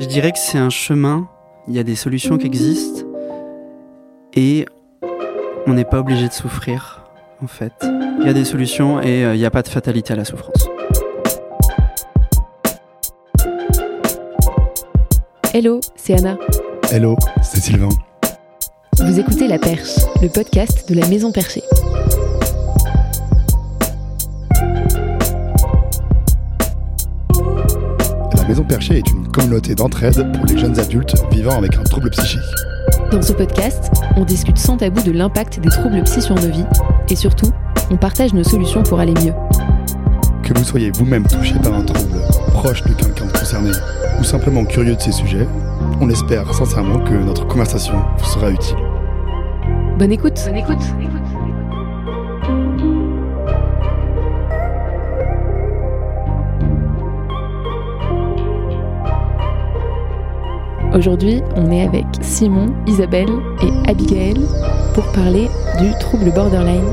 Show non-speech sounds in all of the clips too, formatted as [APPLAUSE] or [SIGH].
Je dirais que c'est un chemin, il y a des solutions qui existent et on n'est pas obligé de souffrir en fait. Il y a des solutions et euh, il n'y a pas de fatalité à la souffrance. Hello, c'est Anna. Hello, c'est Sylvain. Vous écoutez La Perche, le podcast de la Maison Perchée. La Maison Perchée est une communauté d'entraide pour les jeunes adultes vivant avec un trouble psychique. Dans ce podcast, on discute sans tabou de l'impact des troubles psy sur nos vies et surtout, on partage nos solutions pour aller mieux. Que vous soyez vous-même touché par un trouble, proche de quelqu'un de concerné ou simplement curieux de ces sujets, on espère sincèrement que notre conversation vous sera utile. Bonne écoute. Bonne écoute. Aujourd'hui, on est avec Simon, Isabelle et Abigail pour parler du trouble borderline.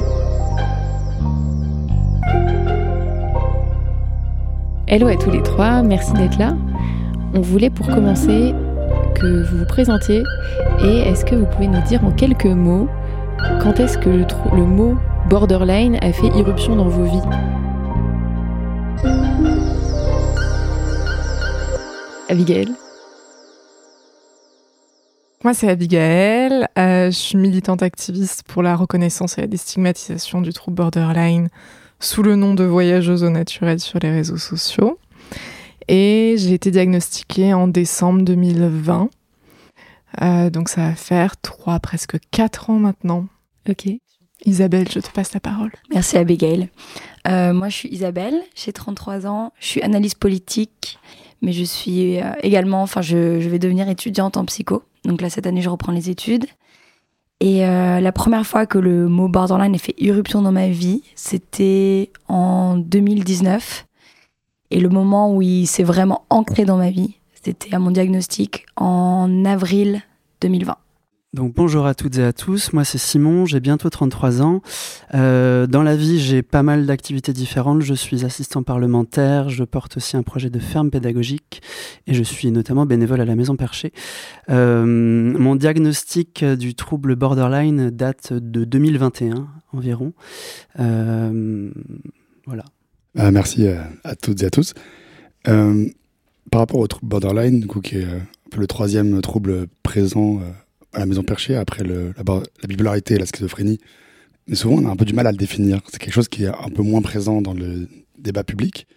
Hello à tous les trois, merci d'être là. On voulait pour commencer que vous vous présentiez et est-ce que vous pouvez nous dire en quelques mots quand est-ce que le, le, mot borderline a fait irruption dans vos vies? Abigail? Moi, c'est Abigail. Euh, je suis militante activiste pour la reconnaissance et la déstigmatisation du trouble borderline sous le nom de voyageuse au naturel sur les réseaux sociaux. Et j'ai été diagnostiquée en décembre 2020. Euh, donc ça va faire trois, presque quatre ans maintenant. Ok. Isabelle, je te passe la parole. Merci Abigail. Euh, moi, je suis Isabelle, j'ai 33 ans, je suis analyste politique, mais je suis également, enfin, je, je, vais devenir étudiante en psycho. Donc là, cette année, je reprends les études. Et euh, la première fois que le mot borderline a fait irruption dans ma vie, c'était en 2019. Et le moment où il s'est vraiment ancré dans ma vie, c'était à mon diagnostic en avril 2020. Donc bonjour à toutes et à tous, moi c'est Simon, j'ai bientôt 33 ans. Euh, dans la vie j'ai pas mal d'activités différentes, je suis assistant parlementaire, je porte aussi un projet de ferme pédagogique et je suis notamment bénévole à la Maison Perchée. Euh, mon diagnostic du trouble borderline date de 2021 environ. Euh, merci à, toutes et à tous. par rapport au trouble borderline, qui est un le troisième trouble présent à la maison perchée après la, la, bipolarité et la schizophrénie. Mais souvent, on a un peu du mal à le définir. C'est quelque chose qui est un peu moins présent dans le débat public.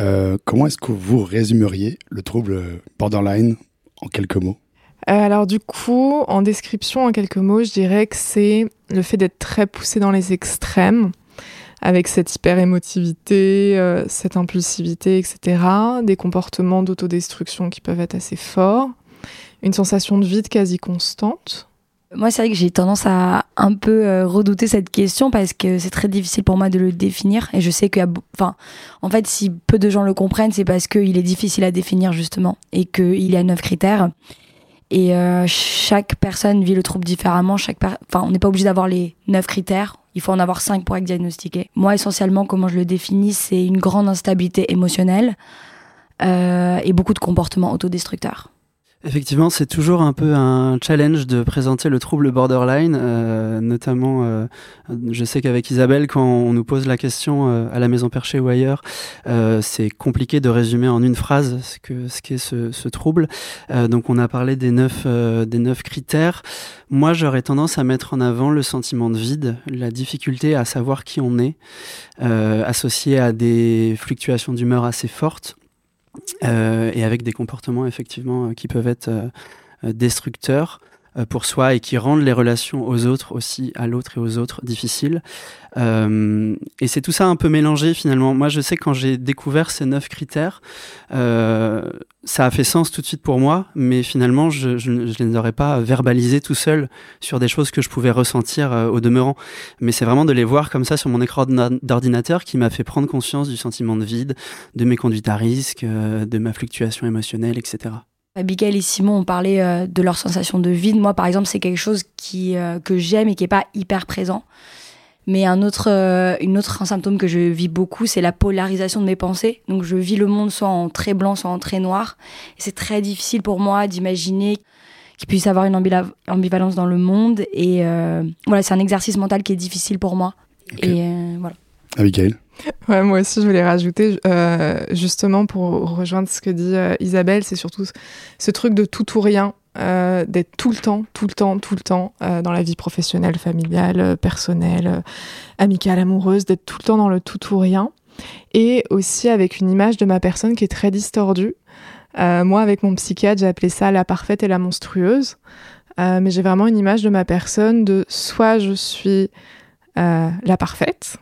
Euh, comment est-ce que vous résumeriez le trouble borderline en quelques mots? Euh, Alors du coup, en description, en quelques mots, je dirais que c'est le fait d'être très poussé dans les extrêmes, avec cette hyper-émotivité, euh, cette impulsivité, etc. Des comportements d'autodestruction qui peuvent être assez forts une sensation de vide quasi constante Moi, c'est vrai que j'ai tendance à un peu euh, redouter cette question parce que c'est très difficile pour moi de le définir. Et je sais a. Enfin, en fait, si peu de gens le comprennent, c'est parce qu'il est difficile à définir, justement, et qu'il y a neuf critères. Et euh, chaque personne vit le trouble différemment. Enfin, on n'est pas obligé d'avoir les neuf critères. Il faut en avoir cinq pour être diagnostiqué. Moi, essentiellement, comment je le définis, c'est une grande instabilité émotionnelle euh, et beaucoup de comportements autodestructeurs. Effectivement, c'est toujours un peu un challenge de présenter le trouble borderline, euh, notamment, euh, je sais qu'avec Isabelle, quand on nous pose la question euh, à la maison perchée ou ailleurs, c'est compliqué de résumer en une phrase ce que ce qu'est ce, ce, trouble. Donc, on a parlé des neuf des neuf critères. Moi, j'aurais tendance à mettre en avant le sentiment de vide, la difficulté à savoir qui on est, associé à des fluctuations d'humeur assez fortes. Euh, et avec des comportements effectivement euh, qui peuvent être euh, destructeurs pour soi et qui rendent les relations aux autres aussi, à l'autre et aux autres, difficiles. Euh, et c'est tout ça un peu mélangé finalement. Moi, je sais quand j'ai découvert ces neuf critères, euh, ça a fait sens tout de suite pour moi, mais finalement, je, je les aurais pas verbalisés tout seul sur des choses que je pouvais ressentir euh, au demeurant. Mais c'est vraiment de les voir comme ça sur mon écran d'ordinateur qui m'a fait prendre conscience du sentiment de vide, de mes conduites à risque, de ma fluctuation émotionnelle, etc. Abigail et Simon ont parlé euh, de leur sensation de vide. Moi, par exemple, c'est quelque chose qui, euh, que j'aime et qui n'est pas hyper présent. Mais un autre, euh, une autre un symptôme que je vis beaucoup, c'est la polarisation de mes pensées. Donc je vis le monde soit en très blanc, soit en très noir. Et c'est très difficile pour moi d'imaginer qu'il puisse avoir une ambivalence dans le monde. Et voilà, c'est un exercice mental qui est difficile pour moi. Et voilà. Abigail Ouais, moi aussi, je voulais rajouter, justement, pour rejoindre ce que dit Isabelle, c'est surtout ce truc de tout ou rien. Euh, d'être tout le temps, tout le temps, tout le temps euh, dans la vie professionnelle, familiale, euh, personnelle, amicale, amoureuse, d'être tout le temps dans le tout ou rien. Et aussi avec une image de ma personne qui est très distordue. moi, avec mon psychiatre, j'ai appelé ça la parfaite et la monstrueuse. mais j'ai vraiment une image de ma personne de soit je suis la parfaite,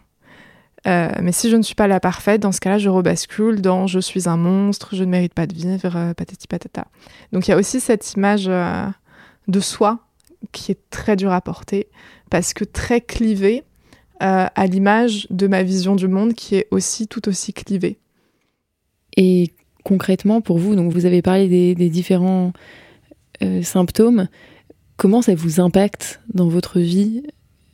euh, mais si je ne suis pas la parfaite, dans ce cas-là, je rebascule dans je suis un monstre, je ne mérite pas de vivre, euh, patati patata. Donc il y a aussi cette image euh, de soi qui est très dure à porter parce que très clivée à l'image de ma vision du monde qui est aussi tout aussi clivée. Et concrètement, pour vous, donc vous avez parlé des, des différents symptômes. Comment ça vous impacte dans votre vie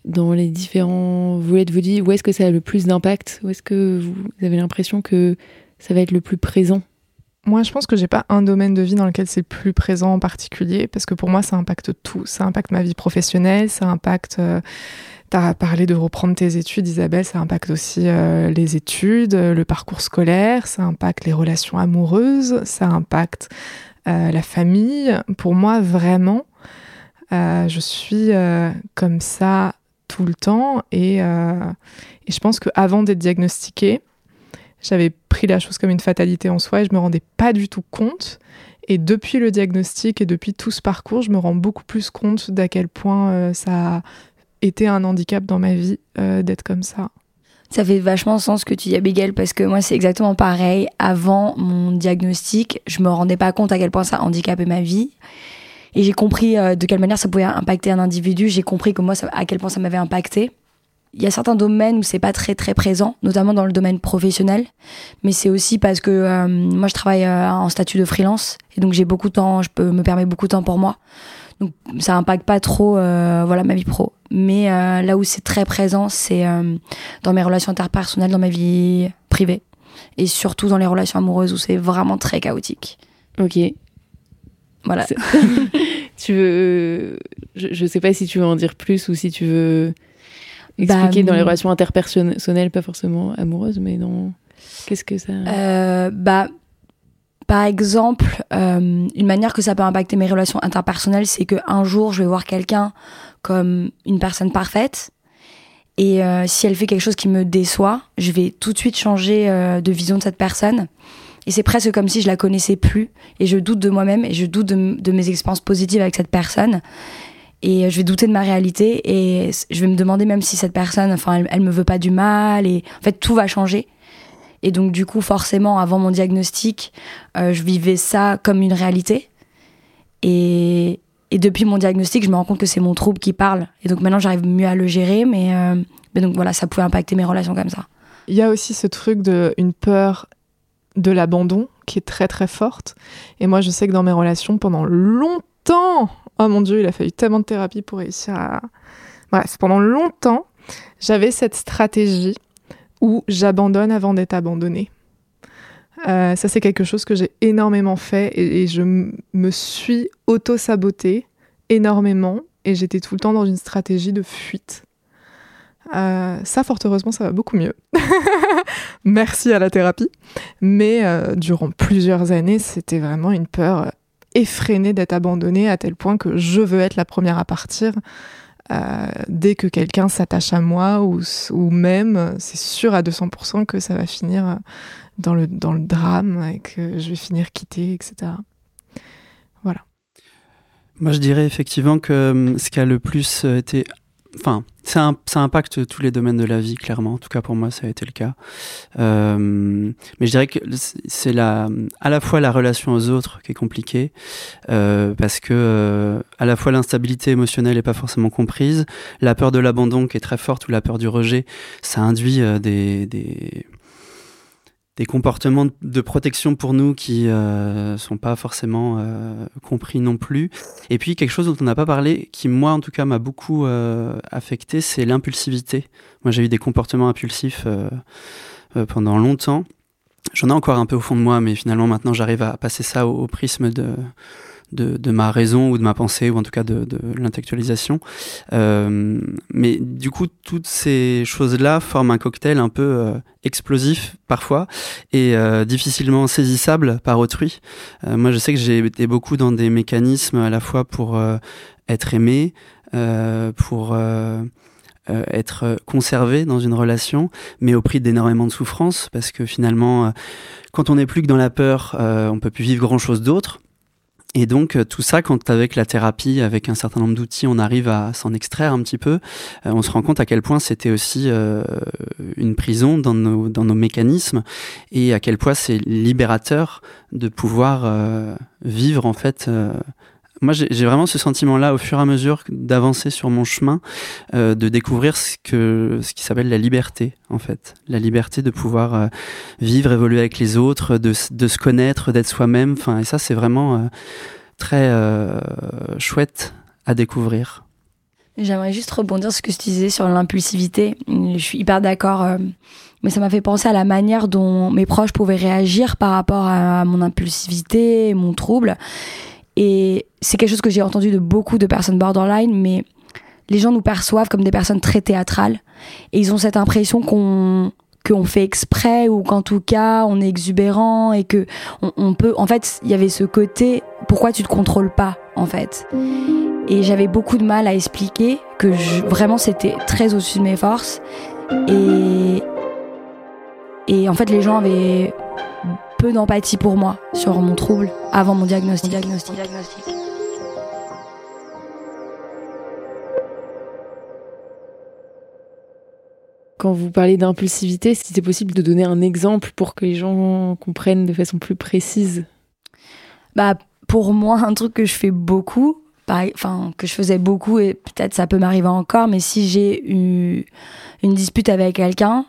dans les différents volets de vos vie Où est-ce que ça a le plus d'impact? Où est-ce que vous avez l'impression que ça va être le plus présent? Moi, je pense que j'ai pas un domaine de vie dans lequel c'est plus présent en particulier, parce que pour moi, ça impacte tout. Ça impacte ma vie professionnelle, ça impacte. Euh, tu as parlé de reprendre tes études, Isabelle, ça impacte aussi euh, les études, le parcours scolaire, ça impacte les relations amoureuses, ça impacte euh, la famille. Pour moi, vraiment, je suis comme ça tout le temps. Et, euh, je pense qu'avant d'être diagnostiquée, j'avais pris la chose comme une fatalité en soi et je me rendais pas du tout compte. Et depuis le diagnostic et depuis tout ce parcours, je me rends beaucoup plus compte d'à quel point euh, ça a été un handicap dans ma vie euh, d'être comme ça. Ça fait vachement sens ce que tu dis, Abigail, parce que moi, c'est exactement pareil. Avant mon diagnostic, je me rendais pas compte à quel point ça handicapait ma vie. Et j'ai compris euh, de quelle manière ça pouvait impacter un individu. J'ai compris que moi, à quel point ça m'avait impacté. Il y a certains domaines où c'est pas très très présent, notamment dans le domaine professionnel, mais c'est aussi parce que euh, moi je travaille euh, en statut de freelance et donc j'ai beaucoup de temps, je peux me permettre beaucoup de temps pour moi. Donc ça impacte pas trop voilà ma vie pro. Mais là où c'est très présent, c'est dans mes relations interpersonnelles, dans ma vie privée et surtout dans les relations amoureuses où c'est vraiment très chaotique. Ok. Voilà. [LAUGHS] tu veux. Je, ne sais pas si tu veux en dire plus ou si tu veux expliquer dans les bah, relations interpersonnelles, pas forcément amoureuses, mais dans. Qu'est-ce que ça. Euh, bah. Par exemple, euh, une manière que ça peut impacter mes relations interpersonnelles, c'est qu'un jour, je vais voir quelqu'un comme une personne parfaite. Et euh, si elle fait quelque chose qui me déçoit, je vais tout de suite changer de vision de cette personne. Et c'est presque comme si je la connaissais plus. Et je doute de moi-même et je doute de, mes expériences positives avec cette personne. Et je vais douter de ma réalité et je vais me demander même si cette personne, enfin, elle, me veut pas du mal. Et en fait, tout va changer. Et donc, du coup, forcément, avant mon diagnostic, euh, je vivais ça comme une réalité. Et, et, depuis mon diagnostic, je me rends compte que c'est mon trouble qui parle. Et donc maintenant, j'arrive mieux à le gérer. Mais, euh, mais donc voilà, ça pouvait impacter mes relations comme ça. Il y a aussi ce truc de une peur de l'abandon qui est très très forte. Et moi, je sais que dans mes relations, pendant longtemps, oh mon Dieu, il a fallu tellement de thérapie pour réussir à... Bref, pendant longtemps, j'avais cette stratégie où j'abandonne avant d'être abandonnée. Euh, ça, c'est quelque chose que j'ai énormément fait et, et je me suis auto-sabotée énormément et j'étais tout le temps dans une stratégie de fuite. Euh, ça, fort heureusement, ça va beaucoup mieux. [LAUGHS] Merci à la thérapie. Mais euh, durant plusieurs années, c'était vraiment une peur effrénée d'être abandonnée à tel point que je veux être la première à partir. Euh, dès que quelqu'un s'attache à moi ou, ou même, c'est sûr à 200% que ça va finir dans le, dans le drame et que je vais finir quittée, etc. Voilà. Moi, je dirais effectivement que hum, ce qui a le plus été enfin, ça, ça, impacte tous les domaines de la vie, clairement. En tout cas, pour moi, ça a été le cas. Euh, mais je dirais que c'est la, à la fois la relation aux autres qui est compliquée, euh, parce que euh, à la fois l'instabilité émotionnelle n'est pas forcément comprise, la peur de l'abandon qui est très forte ou la peur du rejet, ça induit des, des des comportements de protection pour nous qui euh, sont pas forcément euh, compris non plus. Et puis quelque chose dont on n'a pas parlé, qui moi en tout cas m'a beaucoup euh, affecté, c'est l'impulsivité. Moi j'ai eu des comportements impulsifs euh, pendant longtemps. J'en ai encore un peu au fond de moi, mais finalement maintenant j'arrive à passer ça au prisme de de, de, ma raison ou de ma pensée ou en tout cas de, de l'intellectualisation. Euh, mais du coup, toutes ces choses-là forment un cocktail un peu euh, explosif parfois et euh, difficilement saisissable par autrui. Euh, moi, je sais que j'ai été beaucoup dans des mécanismes à la fois pour euh, être aimé, euh, pour être conservé dans une relation, mais au prix d'énormément de souffrance, parce que finalement, quand on n'est plus que dans la peur, on peut plus vivre grand-chose d'autre. Et donc euh, tout ça, quand avec la thérapie, avec un certain nombre d'outils, on arrive à s'en extraire un petit peu, euh, on se rend compte à quel point c'était aussi euh, une prison dans nos, mécanismes et à quel point c'est libérateur de pouvoir vivre en fait moi, j'ai vraiment ce sentiment-là au fur et à mesure d'avancer sur mon chemin, euh, de découvrir ce que ce qui s'appelle la liberté, en fait, la liberté de pouvoir euh, vivre, évoluer avec les autres, de, se connaître, d'être soi-même. Enfin, et ça, c'est vraiment euh, très chouette à découvrir. J'aimerais juste rebondir sur ce que tu disais sur l'impulsivité. Je suis hyper d'accord, mais ça m'a fait penser à la manière dont mes proches pouvaient réagir par rapport à mon impulsivité, mon trouble. Et c'est quelque chose que j'ai entendu de beaucoup de personnes borderline, mais les gens nous perçoivent comme des personnes très théâtrales. Et ils ont cette impression qu'on qu'on fait exprès ou qu'en tout cas on est exubérant et que on, peut en fait il y avait ce côté pourquoi tu te contrôles pas en fait? Et j'avais beaucoup de mal à expliquer que vraiment c'était très au-dessus de mes forces et et en fait les gens avaient peu d'empathie pour moi sur mon trouble avant mon diagnostic. diagnostic. diagnostic. Quand vous parlez d'impulsivité, si c'est possible de donner un exemple pour que les gens comprennent de façon plus précise? Bah pour moi, un truc que je fais beaucoup, enfin que je faisais beaucoup et peut-être ça peut m'arriver encore, mais si j'ai eu une dispute avec quelqu'un,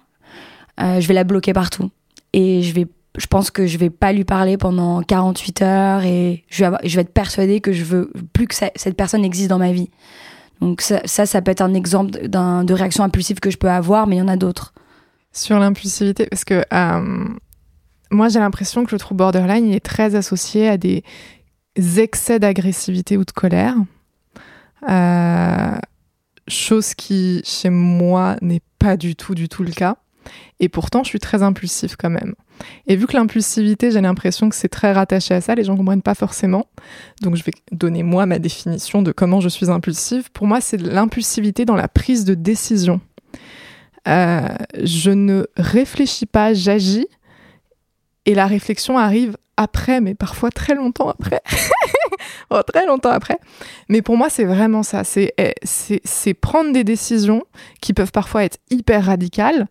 euh, je vais la bloquer partout et je vais je pense que je vais pas lui parler pendant 48 heures et je vais, être persuadée que je veux plus que cette personne existe dans ma vie. Donc ça, ça, peut être un exemple de réaction impulsive que je peux avoir, mais il y en a d'autres. Sur l'impulsivité, parce que euh, moi j'ai l'impression que le trouble borderline est très associé à des excès d'agressivité ou de colère. Euh, chose qui chez moi n'est pas du tout du tout le cas. Et pourtant, je suis très impulsif quand même. Et vu que l'impulsivité, j'ai l'impression que c'est très rattaché à ça, les gens comprennent pas forcément. Donc je vais donner moi ma définition de comment je suis impulsive. Pour moi, c'est l'impulsivité dans la prise de décision. Euh, je ne réfléchis pas, j'agis. Et la réflexion arrive après, mais parfois très longtemps après. [LAUGHS] oh, très longtemps après. Mais pour moi, c'est vraiment ça. C'est, c'est, prendre des décisions qui peuvent parfois être hyper radicales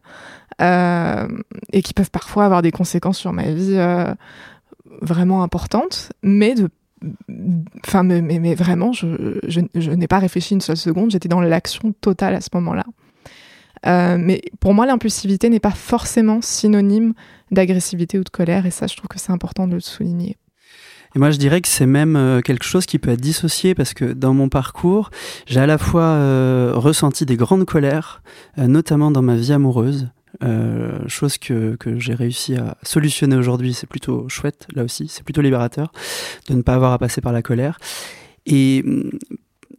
et qui peuvent parfois avoir des conséquences sur ma vie euh, vraiment importantes, mais Enfin, mais, vraiment, je, n'ai pas réfléchi une seule seconde, j'étais dans l'action totale à ce moment-là. Euh, mais pour moi, l'impulsivité n'est pas forcément synonyme d'agressivité ou de colère, et ça, je trouve que c'est important de le souligner. Et moi, je dirais que c'est même euh, quelque chose qui peut être dissocié parce que dans mon parcours, j'ai à la fois euh, ressenti des grandes colères, euh, notamment dans ma vie amoureuse. Euh, chose que, que j'ai réussi à solutionner aujourd'hui, c'est plutôt chouette, là aussi, c'est plutôt libérateur de ne pas avoir à passer par la colère. Et mm,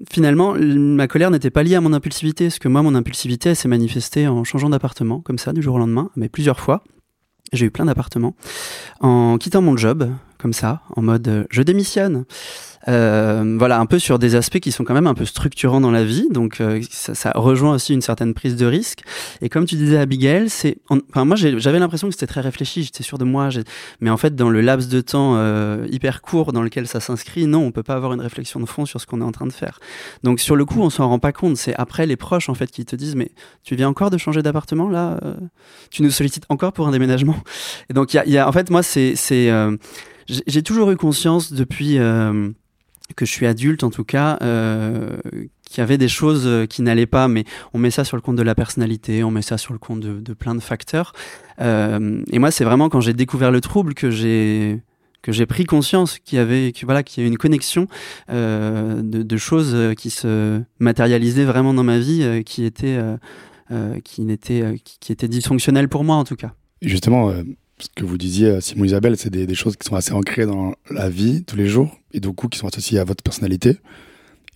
finalement, ma colère n'était pas liée à mon impulsivité, parce que moi, mon impulsivité, s'est manifestée en changeant d'appartement, comme ça, du jour au lendemain, mais plusieurs fois. J'ai eu plein d'appartements. En quittant mon job, comme ça, en mode euh, je démissionne. Euh, voilà, un peu sur des aspects qui sont quand même un peu structurants dans la vie. Donc, euh, ça, rejoint aussi une certaine prise de risque. Et comme tu disais, Abigail, c'est, enfin, moi, j'avais l'impression que c'était très réfléchi. J'étais sûr de moi. Mais en fait, dans le laps de temps hyper court dans lequel ça s'inscrit, non, on peut pas avoir une réflexion de fond sur ce qu'on est en train de faire. Donc, sur le coup, on s'en rend pas compte. C'est après les proches, en fait, qui te disent, mais tu viens encore de changer d'appartement là Tu nous sollicites encore pour un déménagement? Et donc, il y en fait, moi, c'est, j'ai toujours eu conscience depuis que je suis adulte en tout cas, euh, qu'il y avait des choses euh, qui n'allaient pas, mais on met ça sur le compte de la personnalité, on met ça sur le compte de, plein de facteurs. Euh, et moi, c'est vraiment quand j'ai découvert le trouble que j'ai que j'ai pris conscience qu'il y avait voilà qu'il y a une connexion euh, de, choses qui se matérialisaient vraiment dans ma vie, euh, qui étaient euh, qui qui, qui étaient dysfonctionnelles pour moi en tout cas. Justement, ce que vous disiez, Simon Isabelle, c'est des, choses qui sont assez ancrées dans la vie tous les jours et du coup qui sont associées à votre personnalité.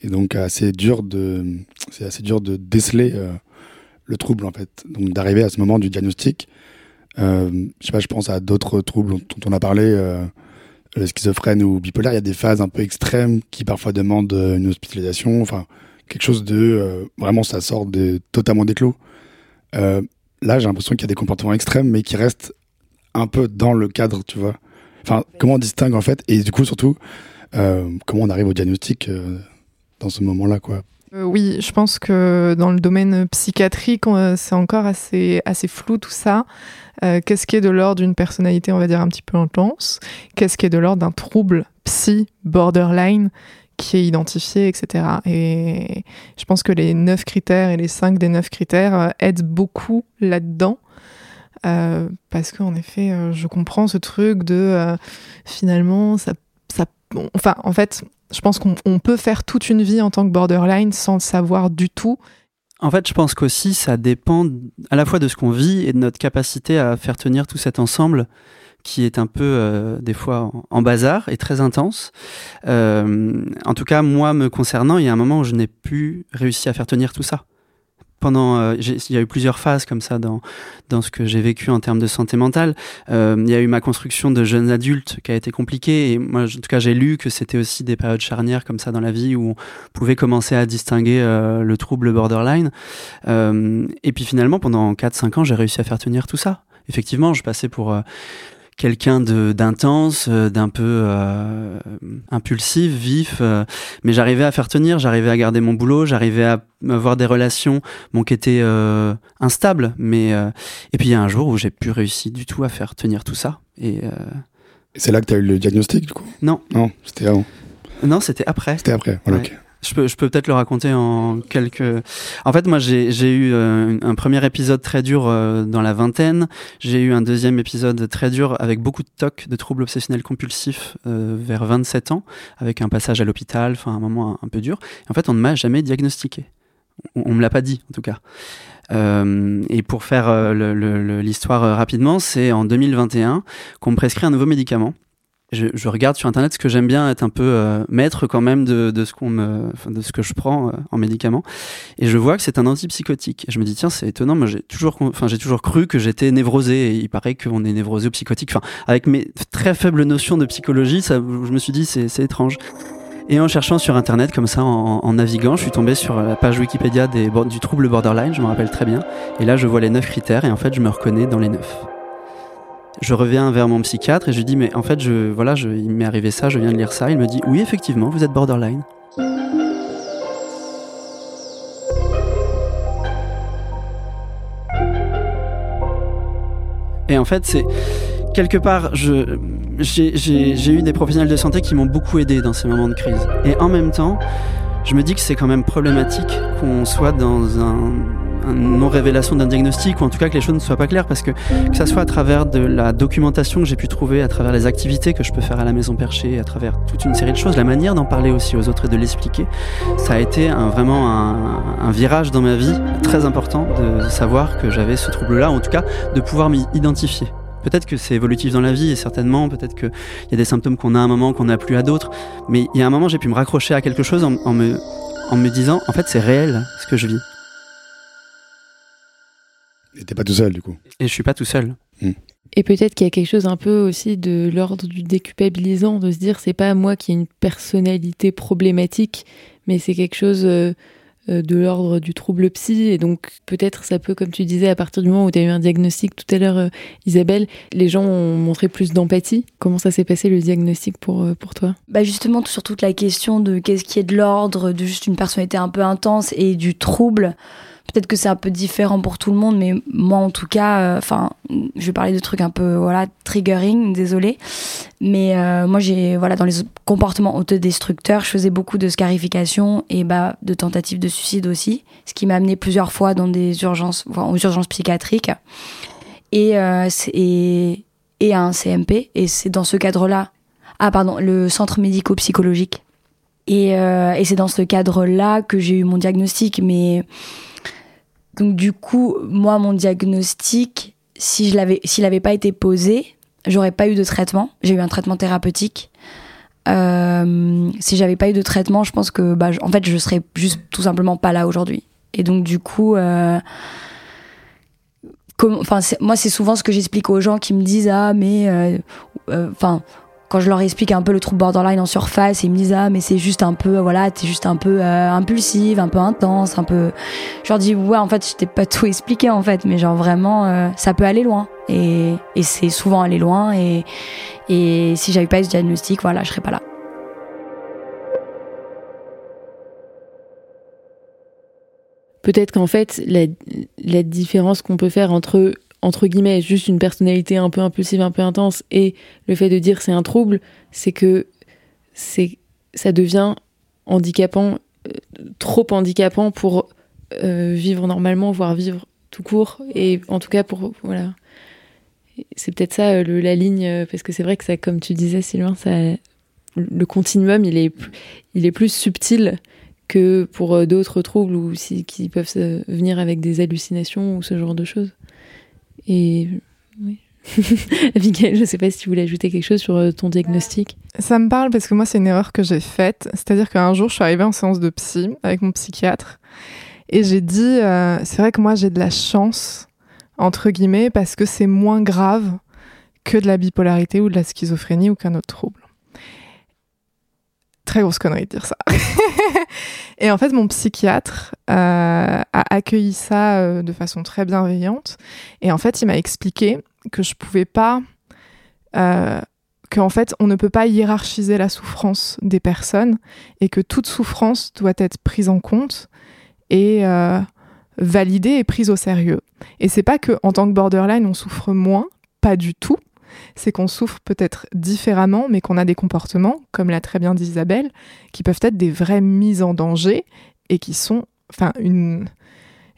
Et donc assez dur de, c'est assez dur de déceler euh, le trouble en fait. Donc d'arriver à ce moment du diagnostic. Euh, je sais pas, je pense à d'autres troubles dont on a parlé, euh, schizophrène ou bipolaire. Il y a des phases un peu extrêmes qui parfois demandent une hospitalisation. Enfin, quelque chose de euh, vraiment ça sort totalement des clous. Euh, là, j'ai l'impression qu'il y a des comportements extrêmes, mais qui restent un peu dans le cadre, tu vois. Enfin, comment on distingue en fait, et du coup surtout, euh, comment on arrive au diagnostic euh, dans ce moment-là, quoi. Euh, oui, je pense que dans le domaine psychiatrique, c'est encore assez, assez flou tout ça. Euh, Qu'est-ce qui est de l'ordre d'une personnalité, on va dire, un petit peu intense? Qu'est-ce qui est de l'ordre d'un trouble psy borderline qui est identifié, etc. Et je pense que les neuf critères et les cinq des neuf critères aident beaucoup là-dedans. Euh, parce qu'en effet, euh, je comprends ce truc de euh, finalement, ça, ça, enfin, en fait, je pense qu'on peut faire toute une vie en tant que borderline sans le savoir du tout. En fait, je pense qu'aussi, ça dépend à la fois de ce qu'on vit et de notre capacité à faire tenir tout cet ensemble qui est un peu des fois en, en, bazar et très intense. En tout cas, moi, me concernant, il y a un moment où je n'ai plus réussi à faire tenir tout ça pendant, euh, il y a eu plusieurs phases comme ça dans dans ce que j'ai vécu en termes de santé mentale. Euh, il y a eu ma construction de jeune adulte qui a été compliquée et moi, en tout cas, j'ai lu que c'était aussi des périodes charnières comme ça dans la vie où on pouvait commencer à distinguer euh, le trouble borderline. Et puis finalement, pendant 4-5 ans, j'ai réussi à faire tenir tout ça. Effectivement, je passais pour quelqu'un d'intense, euh, d'un peu euh, impulsif, vif, euh, mais j'arrivais à faire tenir, j'arrivais à garder mon boulot, j'arrivais à avoir des relations bon, qui étaient euh, instables, mais et puis il y a un jour où j'ai plus réussi du tout à faire tenir tout ça. Et, et c'est là que tu as eu le diagnostic du coup? Non. Non, c'était avant. Non, c'était après. C'était après, voilà, Ouais. Je peux, je peux peut-être le raconter en quelques. En fait, moi, j'ai eu euh, un premier épisode très dur euh, dans la vingtaine. J'ai eu un deuxième épisode très dur avec beaucoup de TOC, de troubles obsessionnels compulsifs, euh, vers 27 ans, avec un passage à l'hôpital, enfin un moment un, peu dur. En fait, on ne m'a jamais diagnostiqué. On, on me l'a pas dit, en tout cas. Euh, et pour faire l'histoire rapidement, c'est en 2021 qu'on me prescrit un nouveau médicament je, je, regarde sur internet ce que j'aime bien être un peu euh, maître quand même de, de ce qu'on me de ce que je prends euh, en médicament et je vois que c'est un antipsychotique. Et je me dis tiens c'est étonnant. Moi j'ai toujours enfin j'ai toujours cru que j'étais névrosé. Et il paraît qu'on est névrosé ou psychotique. Enfin avec mes très faibles notions de psychologie ça je me suis dit c'est c'est étrange. Et en cherchant sur internet comme ça en, en, naviguant je suis tombé sur la page Wikipédia des, du trouble borderline je me rappelle très bien. Et là je vois les neuf critères et en fait je me reconnais dans les neuf je reviens vers mon psychiatre et je lui dis mais en fait je voilà je, il m'est arrivé ça je viens de lire ça. Il me dit oui effectivement vous êtes borderline. Et en fait c'est quelque part j'ai eu des professionnels de santé qui m'ont beaucoup aidé dans ces moments de crise. Et en même temps je me dis que c'est quand même problématique qu'on soit dans un non-révélation d'un diagnostic ou en tout cas que les choses ne soient pas claires parce que que ça soit à travers de la documentation que j'ai pu trouver, à travers les activités que je peux faire à la maison perchée, à travers toute une série de choses, la manière d'en parler aussi aux autres et de l'expliquer, ça a été vraiment un, virage dans ma vie très important de savoir que j'avais ce trouble-là, en tout cas de pouvoir m'y identifier. Peut-être que c'est évolutif dans la vie et certainement, peut-être qu'il y a des symptômes qu'on a à un moment qu'on n'a plus à d'autres, mais il y a un moment j'ai pu me raccrocher à quelque chose en me, en me disant en fait c'est réel ce que je vis. Et t'es pas tout seul du coup. Et je suis pas tout seul. Mmh. Et peut-être qu'il y a quelque chose un peu aussi de l'ordre du déculpabilisant, de se dire c'est pas moi qui ai une personnalité problématique, mais c'est quelque chose euh, de l'ordre du trouble psy. Et donc peut-être ça peut, comme tu disais, à partir du moment où tu as eu un diagnostic tout à l'heure, euh, Isabelle, les gens ont montré plus d'empathie. Comment ça s'est passé le diagnostic pour, euh, pour toi? Bah Justement, sur toute la question de qu'est-ce qui est de l'ordre, de juste une personnalité un peu intense et du trouble peut-être que c'est un peu différent pour tout le monde, mais moi en tout cas, enfin, je vais parler de trucs un peu voilà triggering, désolé, mais moi j'ai voilà dans les comportements autodestructeurs, je faisais beaucoup de scarification et bah de tentatives de suicide aussi, ce qui m'a amené plusieurs fois dans des urgences, enfin, aux urgences psychiatriques et et et un CMP et c'est dans ce cadre-là ah pardon, le centre médico-psychologique. Et, euh, et c'est dans ce cadre-là que j'ai eu mon diagnostic. Mais donc du coup, moi, mon diagnostic, si je l'avais, s'il n'avait pas été posé, j'aurais pas eu de traitement. J'ai eu un traitement thérapeutique. Euh, si j'avais pas eu de traitement, je pense que, bah, en fait, je serais juste tout simplement pas là aujourd'hui. Et donc du coup. Euh, moi c'est souvent ce que j'explique aux gens qui me disent ah mais euh, enfin quand je leur explique un peu le trouble borderline en surface, ils me disent ah mais c'est juste un peu voilà t'es juste un peu euh, impulsive, un peu intense, un peu. Je leur dis ouais en fait je t'ai pas [LAUGHS] tout expliqué en fait, mais genre vraiment euh, ça peut aller loin et, c'est souvent aller loin et si j'avais pas eu ce diagnostic voilà je serais pas là. Peut-être qu'en fait la différence qu'on peut faire entre entre guillemets, juste une personnalité un peu impulsive, un peu intense, et le fait de dire c'est un trouble, c'est que c'est ça devient handicapant, euh, trop handicapant pour euh, vivre normalement, voire vivre tout court, et en tout cas pour voilà. C'est peut-être ça euh, la ligne, parce que c'est vrai que ça, comme tu disais, Sylvain, ça, le continuum, il est, il est plus subtil que pour d'autres troubles ou qui peuvent venir avec des hallucinations ou ce genre de choses. Et oui. [LAUGHS] Abigail, je ne sais pas si tu voulais ajouter quelque chose sur euh, ton diagnostic. Ça me parle parce que moi, c'est une erreur que j'ai faite. C'est-à-dire qu'un jour, je suis arrivée en séance de psy avec mon psychiatre et j'ai dit, euh, c'est vrai que moi, j'ai de la chance, entre guillemets, parce que c'est moins grave que de la bipolarité ou de la schizophrénie ou qu'un autre trouble. Très grosse connerie de dire ça. [LAUGHS] et en fait, mon psychiatre euh, a accueilli ça euh, de façon très bienveillante. Et en fait, il m'a expliqué que je pouvais pas. Euh, qu'en fait, on ne peut pas hiérarchiser la souffrance des personnes et que toute souffrance doit être prise en compte et validée et prise au sérieux. Et c'est pas que en tant que borderline, on souffre moins, pas du tout c'est qu'on souffre peut-être différemment, mais qu'on a des comportements, comme l'a très bien dit Isabelle, qui peuvent être des vraies mises en danger et qui sont, enfin, une,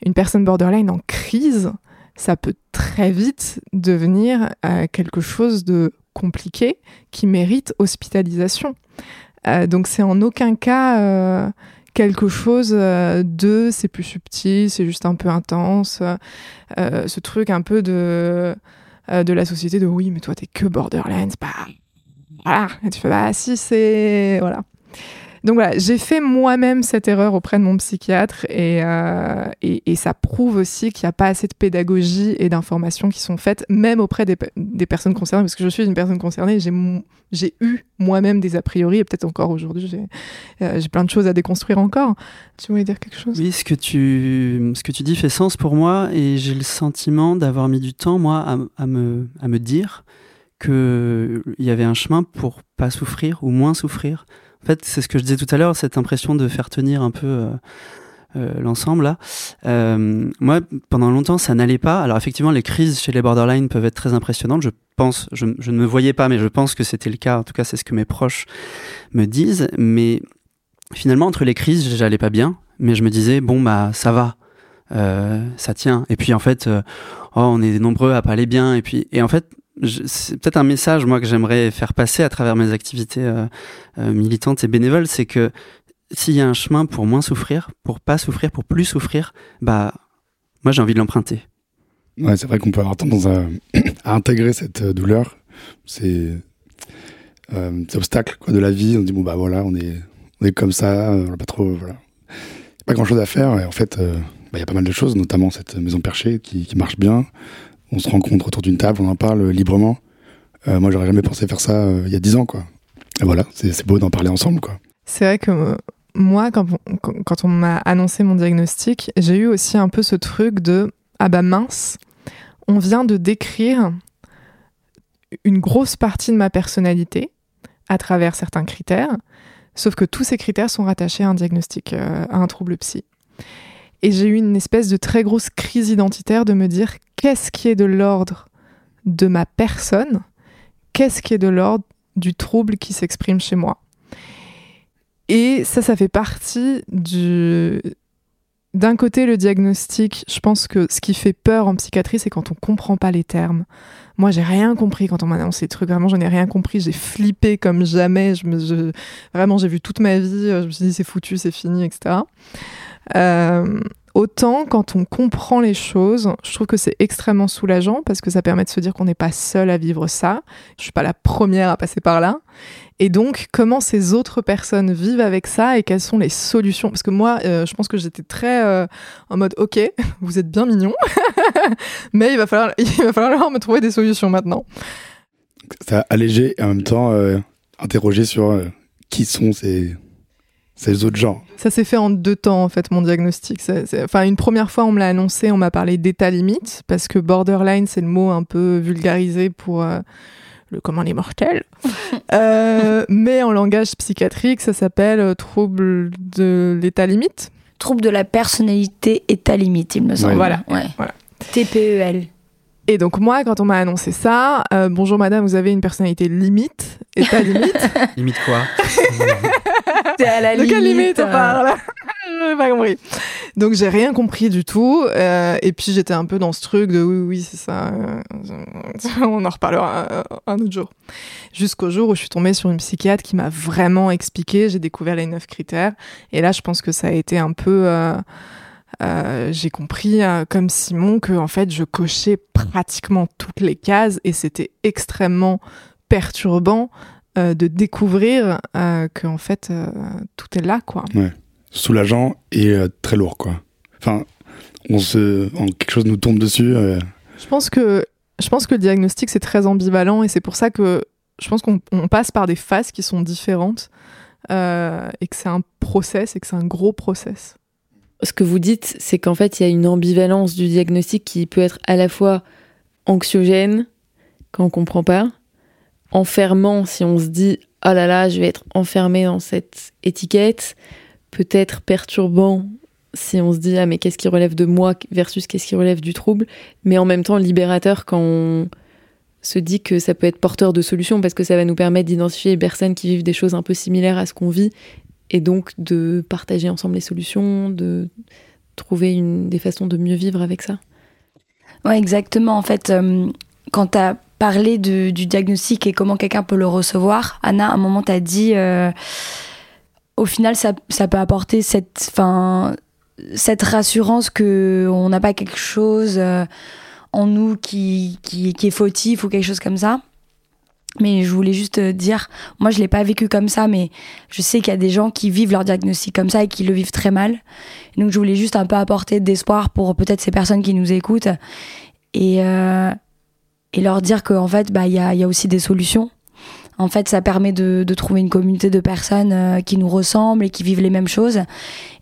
une personne borderline en crise, ça peut très vite devenir euh, quelque chose de compliqué qui mérite hospitalisation. Euh, donc c'est en aucun cas euh, quelque chose de c'est plus subtil, c'est juste un peu intense, ce truc un peu de euh, de la société de oui, mais toi, t'es que borderline, c'est pas. Voilà. Et tu fais, bah, si, c'est. Voilà. Donc voilà, j'ai fait moi-même cette erreur auprès de mon psychiatre et, euh, et, ça prouve aussi qu'il n'y a pas assez de pédagogie et d'informations qui sont faites, même auprès des, des, personnes concernées, parce que je suis une personne concernée, j'ai, eu moi-même des a priori et peut-être encore aujourd'hui, j'ai, euh, plein de choses à déconstruire encore. Tu voulais dire quelque chose? Oui, ce que, tu, ce que tu dis fait sens pour moi et j'ai le sentiment d'avoir mis du temps, moi, à, à me, à me dire qu'il y avait un chemin pour pas souffrir ou moins souffrir en fait, c'est ce que je disais tout à l'heure, cette impression de faire tenir un peu euh, euh, l'ensemble là. Euh, moi, pendant longtemps, ça n'allait pas. Alors effectivement, les crises chez les borderline peuvent être très impressionnantes. Je pense, je, je ne me voyais pas, mais je pense que c'était le cas. En tout cas, c'est ce que mes proches me disent. Mais finalement, entre les crises, j'allais pas bien, mais je me disais bon bah ça va. Euh, ça tient. Et puis en fait, euh, oh, on est nombreux à pas aller bien. Et puis, et en fait, c'est peut-être un message moi que j'aimerais faire passer à travers mes activités euh, euh, militantes et bénévoles, c'est que s'il y a un chemin pour moins souffrir, pour pas souffrir, pour plus souffrir, bah moi j'ai envie de l'emprunter. Ouais, c'est vrai qu'on peut avoir tendance à, [CLEARS THROAT] intégrer cette euh, douleur, ces, euh, ces obstacles de la vie. On dit bon bah voilà, on est comme ça, on n'a pas trop voilà, pas grand chose à faire. En fait, il bah, y a pas mal de choses, notamment cette maison perchée qui marche bien on se rencontre autour d'une table, on en parle librement. Euh, moi, j'aurais jamais pensé faire ça euh, il y a dix ans, quoi. Et voilà, c'est beau d'en parler ensemble, quoi. C'est vrai que euh, moi, quand, quand on m'a annoncé mon diagnostic, j'ai eu aussi un peu ce truc de ah bah mince, on vient de décrire une grosse partie de ma personnalité à travers certains critères, sauf que tous ces critères sont rattachés à un diagnostic, à un trouble psy. Et j'ai eu une espèce de très grosse crise identitaire de me dire qu'est-ce qui est de l'ordre de ma personne, qu'est-ce qui est de l'ordre du trouble qui s'exprime chez moi? Et ça, ça fait partie du... D'un côté, le diagnostic, je pense que ce qui fait peur en psychiatrie, c'est quand on comprend pas les termes. Moi, j'ai rien compris quand on m'a annoncé les trucs. Vraiment, je n'ai rien compris. J'ai flippé comme jamais. Je me, Vraiment, j'ai vu toute ma vie. Je me suis dit, c'est foutu, c'est fini, etc. Euh, autant quand on comprend les choses, je trouve que c'est extrêmement soulageant parce que ça permet de se dire qu'on n'est pas seul à vivre ça. Je suis pas la première à passer par là. Et donc, comment ces autres personnes vivent avec ça et quelles sont les solutions? Parce que moi, euh, je pense que j'étais très euh, en mode, ok, [LAUGHS] vous êtes bien mignon, [LAUGHS] mais [LAUGHS] il va falloir, me trouver des solutions maintenant. Ça a allégé et en même temps interroger sur qui sont ces c'est les autres gens. Ça s'est fait en deux temps, en fait, mon diagnostic. Enfin, une première fois, on me l'a annoncé, on m'a parlé d'état limite, parce que borderline, c'est le mot un peu vulgarisé pour euh, le comment les mortels. [LAUGHS] euh, mais en langage psychiatrique, ça s'appelle euh, trouble de l'état limite. Trouble de la personnalité état limite, il me semble. Voilà. voilà. TPEL. Et donc moi, quand on m'a annoncé ça, euh, bonjour madame, vous avez une personnalité limite, état limite. [LAUGHS] limite quoi [LAUGHS] C'est à la De limite. quelle limite on euh. parle [LAUGHS] J'ai pas compris. Donc j'ai rien compris du tout. euh, et puis j'étais un peu dans ce truc de oui, oui, c'est ça. euh, on en reparlera un, un autre jour. Jusqu'au jour où je suis tombée sur une psychiatre qui m'a vraiment expliqué. J'ai découvert les neuf critères. Et là, je pense que ça a été un peu. Euh, j'ai compris, euh, comme Simon, que en fait, je cochais pratiquement toutes les cases et c'était extrêmement perturbant euh, de découvrir que en fait tout est là, quoi. Soulageant et très lourd, quoi. Enfin, on se, en quelque chose nous tombe dessus. Je pense que je pense que le diagnostic c'est très ambivalent et c'est pour ça que je pense qu'on on passe par des phases qui sont différentes euh, et que c'est un process et que c'est un gros process. Ce que vous dites, c'est qu'en fait, il y a une ambivalence du diagnostic qui peut être à la fois anxiogène quand on comprend pas, enfermant si on se dit oh là là, je vais être enfermé dans cette étiquette, peut-être perturbant si on se dit ah mais qu'est-ce qui relève de moi versus qu'est-ce qui relève du trouble, mais en même temps libérateur quand on se dit que ça peut être porteur de solutions parce que ça va nous permettre d'identifier les personnes qui vivent des choses un peu similaires à ce qu'on vit et donc de partager ensemble les solutions, de trouver des façons de mieux vivre avec ça. Ouais, exactement. En fait, euh, quand tu as parlé du diagnostic et comment quelqu'un peut le recevoir, Anna, à un moment, tu as dit, euh, au final, ça, ça peut apporter cette, fin, cette rassurance qu'on n'a pas quelque chose euh, en nous qui, qui, qui est fautif ou quelque chose comme ça. Mais je voulais juste euh, dire, moi je l'ai pas vécu comme ça, mais je sais qu'il y a des gens qui vivent leur diagnostic comme ça et qui le vivent très mal. Donc je voulais juste un peu apporter d'espoir pour peut-être ces personnes qui nous écoutent et, euh, leur dire qu'en fait, bah, il y a, y a aussi des solutions. En fait, ça permet de, de trouver une communauté de personnes euh, qui nous ressemblent et qui vivent les mêmes choses.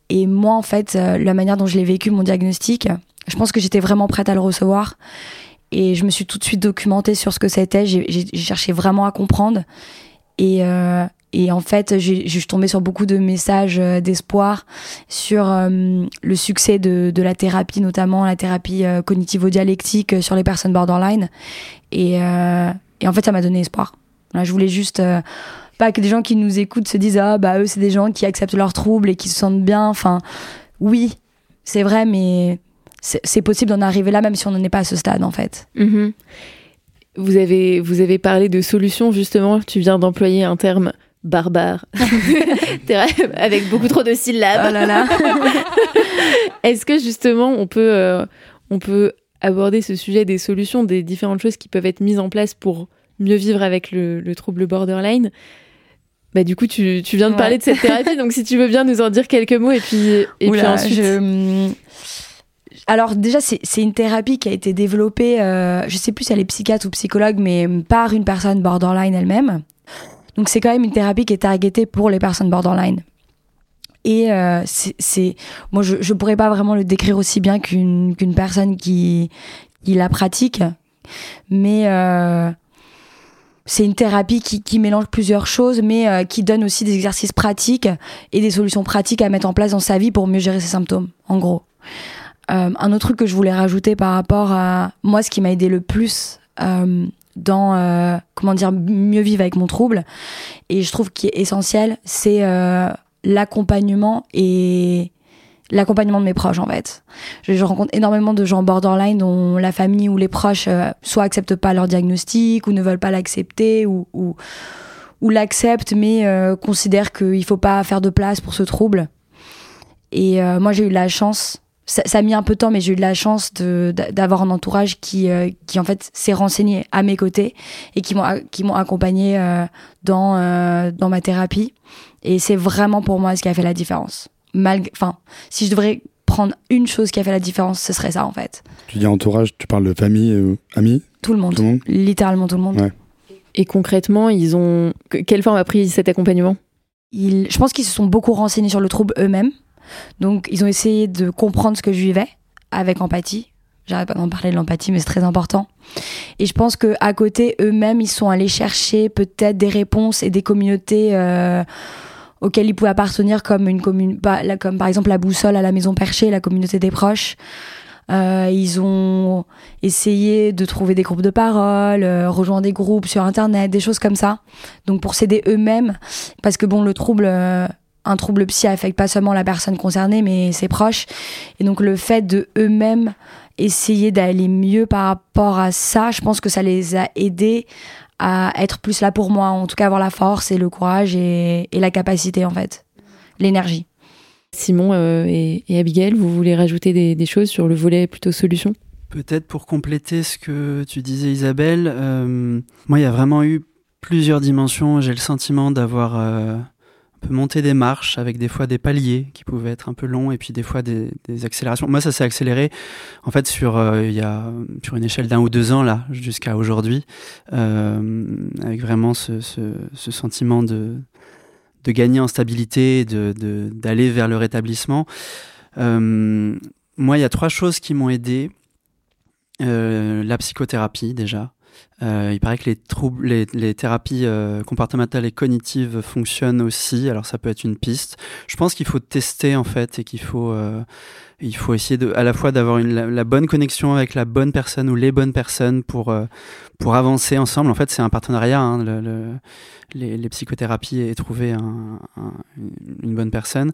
Et moi, en fait, la manière dont je l'ai vécu, mon diagnostic, je pense que j'étais vraiment prête à le recevoir. Et je me suis tout de suite documentée sur ce que c'était. J'ai cherché vraiment à comprendre. Et, euh, et en fait, je suis tombée sur beaucoup de messages euh, d'espoir sur euh, le succès de, de la thérapie, notamment la thérapie euh, cognitivo-dialectique euh, sur les personnes borderline. Et, euh, et en fait, ça m'a donné espoir. Je voulais juste pas que des gens qui nous écoutent se disent ah bah eux c'est des gens qui acceptent leurs troubles et qui se sentent bien. Enfin, oui, c'est vrai, mais c'est possible d'en arriver là même si on n'en est pas à ce stade en fait. Mhm. Vous, avez, vous avez parlé de solutions, justement. Tu viens d'employer un terme barbare, [LAUGHS] avec beaucoup trop de syllabes. Oh là là. [LAUGHS] Est-ce que justement on peut, euh, on peut aborder ce sujet des solutions, des différentes choses qui peuvent être mises en place pour mieux vivre avec le, le trouble borderline? Bah, du coup, tu, tu viens de Ouais. parler de cette thérapie, donc si tu veux bien nous en dire quelques mots et puis, et puis ensuite. je- Alors déjà, c'est une thérapie qui a été développée, euh, je sais plus si elle est psychiatre ou psychologue, mais par une personne borderline elle-même. Donc c'est quand même une thérapie qui est targetée pour les personnes borderline. Et euh, c'est- moi je, je pourrais pas vraiment le décrire aussi bien qu'une qu'une personne qui, qui la pratique, mais euh, c'est une thérapie qui, qui mélange plusieurs choses, mais euh, qui donne aussi des exercices pratiques et des solutions pratiques à mettre en place dans sa vie pour mieux gérer ses symptômes, en gros. Un autre truc que je voulais rajouter par rapport à moi, ce qui m'a aidé le plus dans comment dire mieux vivre avec mon trouble, et je trouve qu'il est essentiel, c'est l'accompagnement et l'accompagnement de mes proches en fait. Je, rencontre énormément de gens borderline dont la famille ou les proches euh, soit acceptent pas leur diagnostic ou ne veulent pas l'accepter ou, ou, ou l'acceptent mais euh, considèrent qu'il faut pas faire de place pour ce trouble. Et euh, moi j'ai eu la chance, ça, ça, a mis un peu de temps mais j'ai eu de la chance d'avoir un entourage qui, qui en fait s'est renseigné à mes côtés et qui m'ont qui m'ont accompagné dans, dans ma thérapie. Et c'est vraiment pour moi ce qui a fait la différence enfin, si je devrais prendre une chose qui a fait la différence, ce serait ça en fait. Tu dis entourage, tu parles de famille, euh, amis? Tout le, monde, littéralement tout le monde. Et concrètement, ils ont quelle forme a pris cet accompagnement? Ils... Je pense qu'ils se sont beaucoup renseignés sur le trouble eux-mêmes. Donc, ils ont essayé de comprendre ce que je vivais avec empathie. J'arrête pas d'en parler de l'empathie, mais c'est très important. Et je pense que à côté, eux-mêmes, ils sont allés chercher peut-être des réponses et des communautés. Euh auxquels ils pouvaient appartenir comme une commune, bah, comme par exemple la boussole à la maison perchée, la communauté des proches. Euh, ils ont essayé de trouver des groupes de parole, euh, rejoindre des groupes sur internet, des choses comme ça. Donc pour s'aider eux-mêmes, parce que bon, le trouble, un trouble psy affecte pas seulement la personne concernée, mais ses proches. Et donc le fait de eux-mêmes essayer d'aller mieux par rapport à ça, je pense que ça les a aidés à être plus là pour moi, en tout cas avoir la force et le courage et, la capacité en fait, l'énergie. Simon euh, et, Abigail, vous voulez rajouter des, choses sur le volet plutôt solution? Peut-être pour compléter ce que tu disais Isabelle, euh, moi il y a vraiment eu plusieurs dimensions, j'ai le sentiment d'avoir... Euh, on peut monter des marches avec des fois des paliers qui pouvaient être un peu longs et puis des fois des, accélérations. Moi, ça s'est accéléré en fait sur euh, il y a sur une échelle d'un ou deux ans là jusqu'à aujourd'hui, euh, avec vraiment ce, sentiment de de gagner en stabilité, de d'aller vers le rétablissement. Euh, moi, il y a trois choses qui m'ont aidé. la psychothérapie déjà. Euh, il paraît que les troubles, les, thérapies euh, comportementales et cognitives fonctionnent aussi. Alors ça peut être une piste. Je pense qu'il faut tester en fait et qu'il faut, euh, il faut essayer de, à la fois d'avoir la, bonne connexion avec la bonne personne ou les bonnes personnes pour pour avancer ensemble. En fait, c'est un partenariat. Hein, le, les, psychothérapies et trouver un, une bonne personne.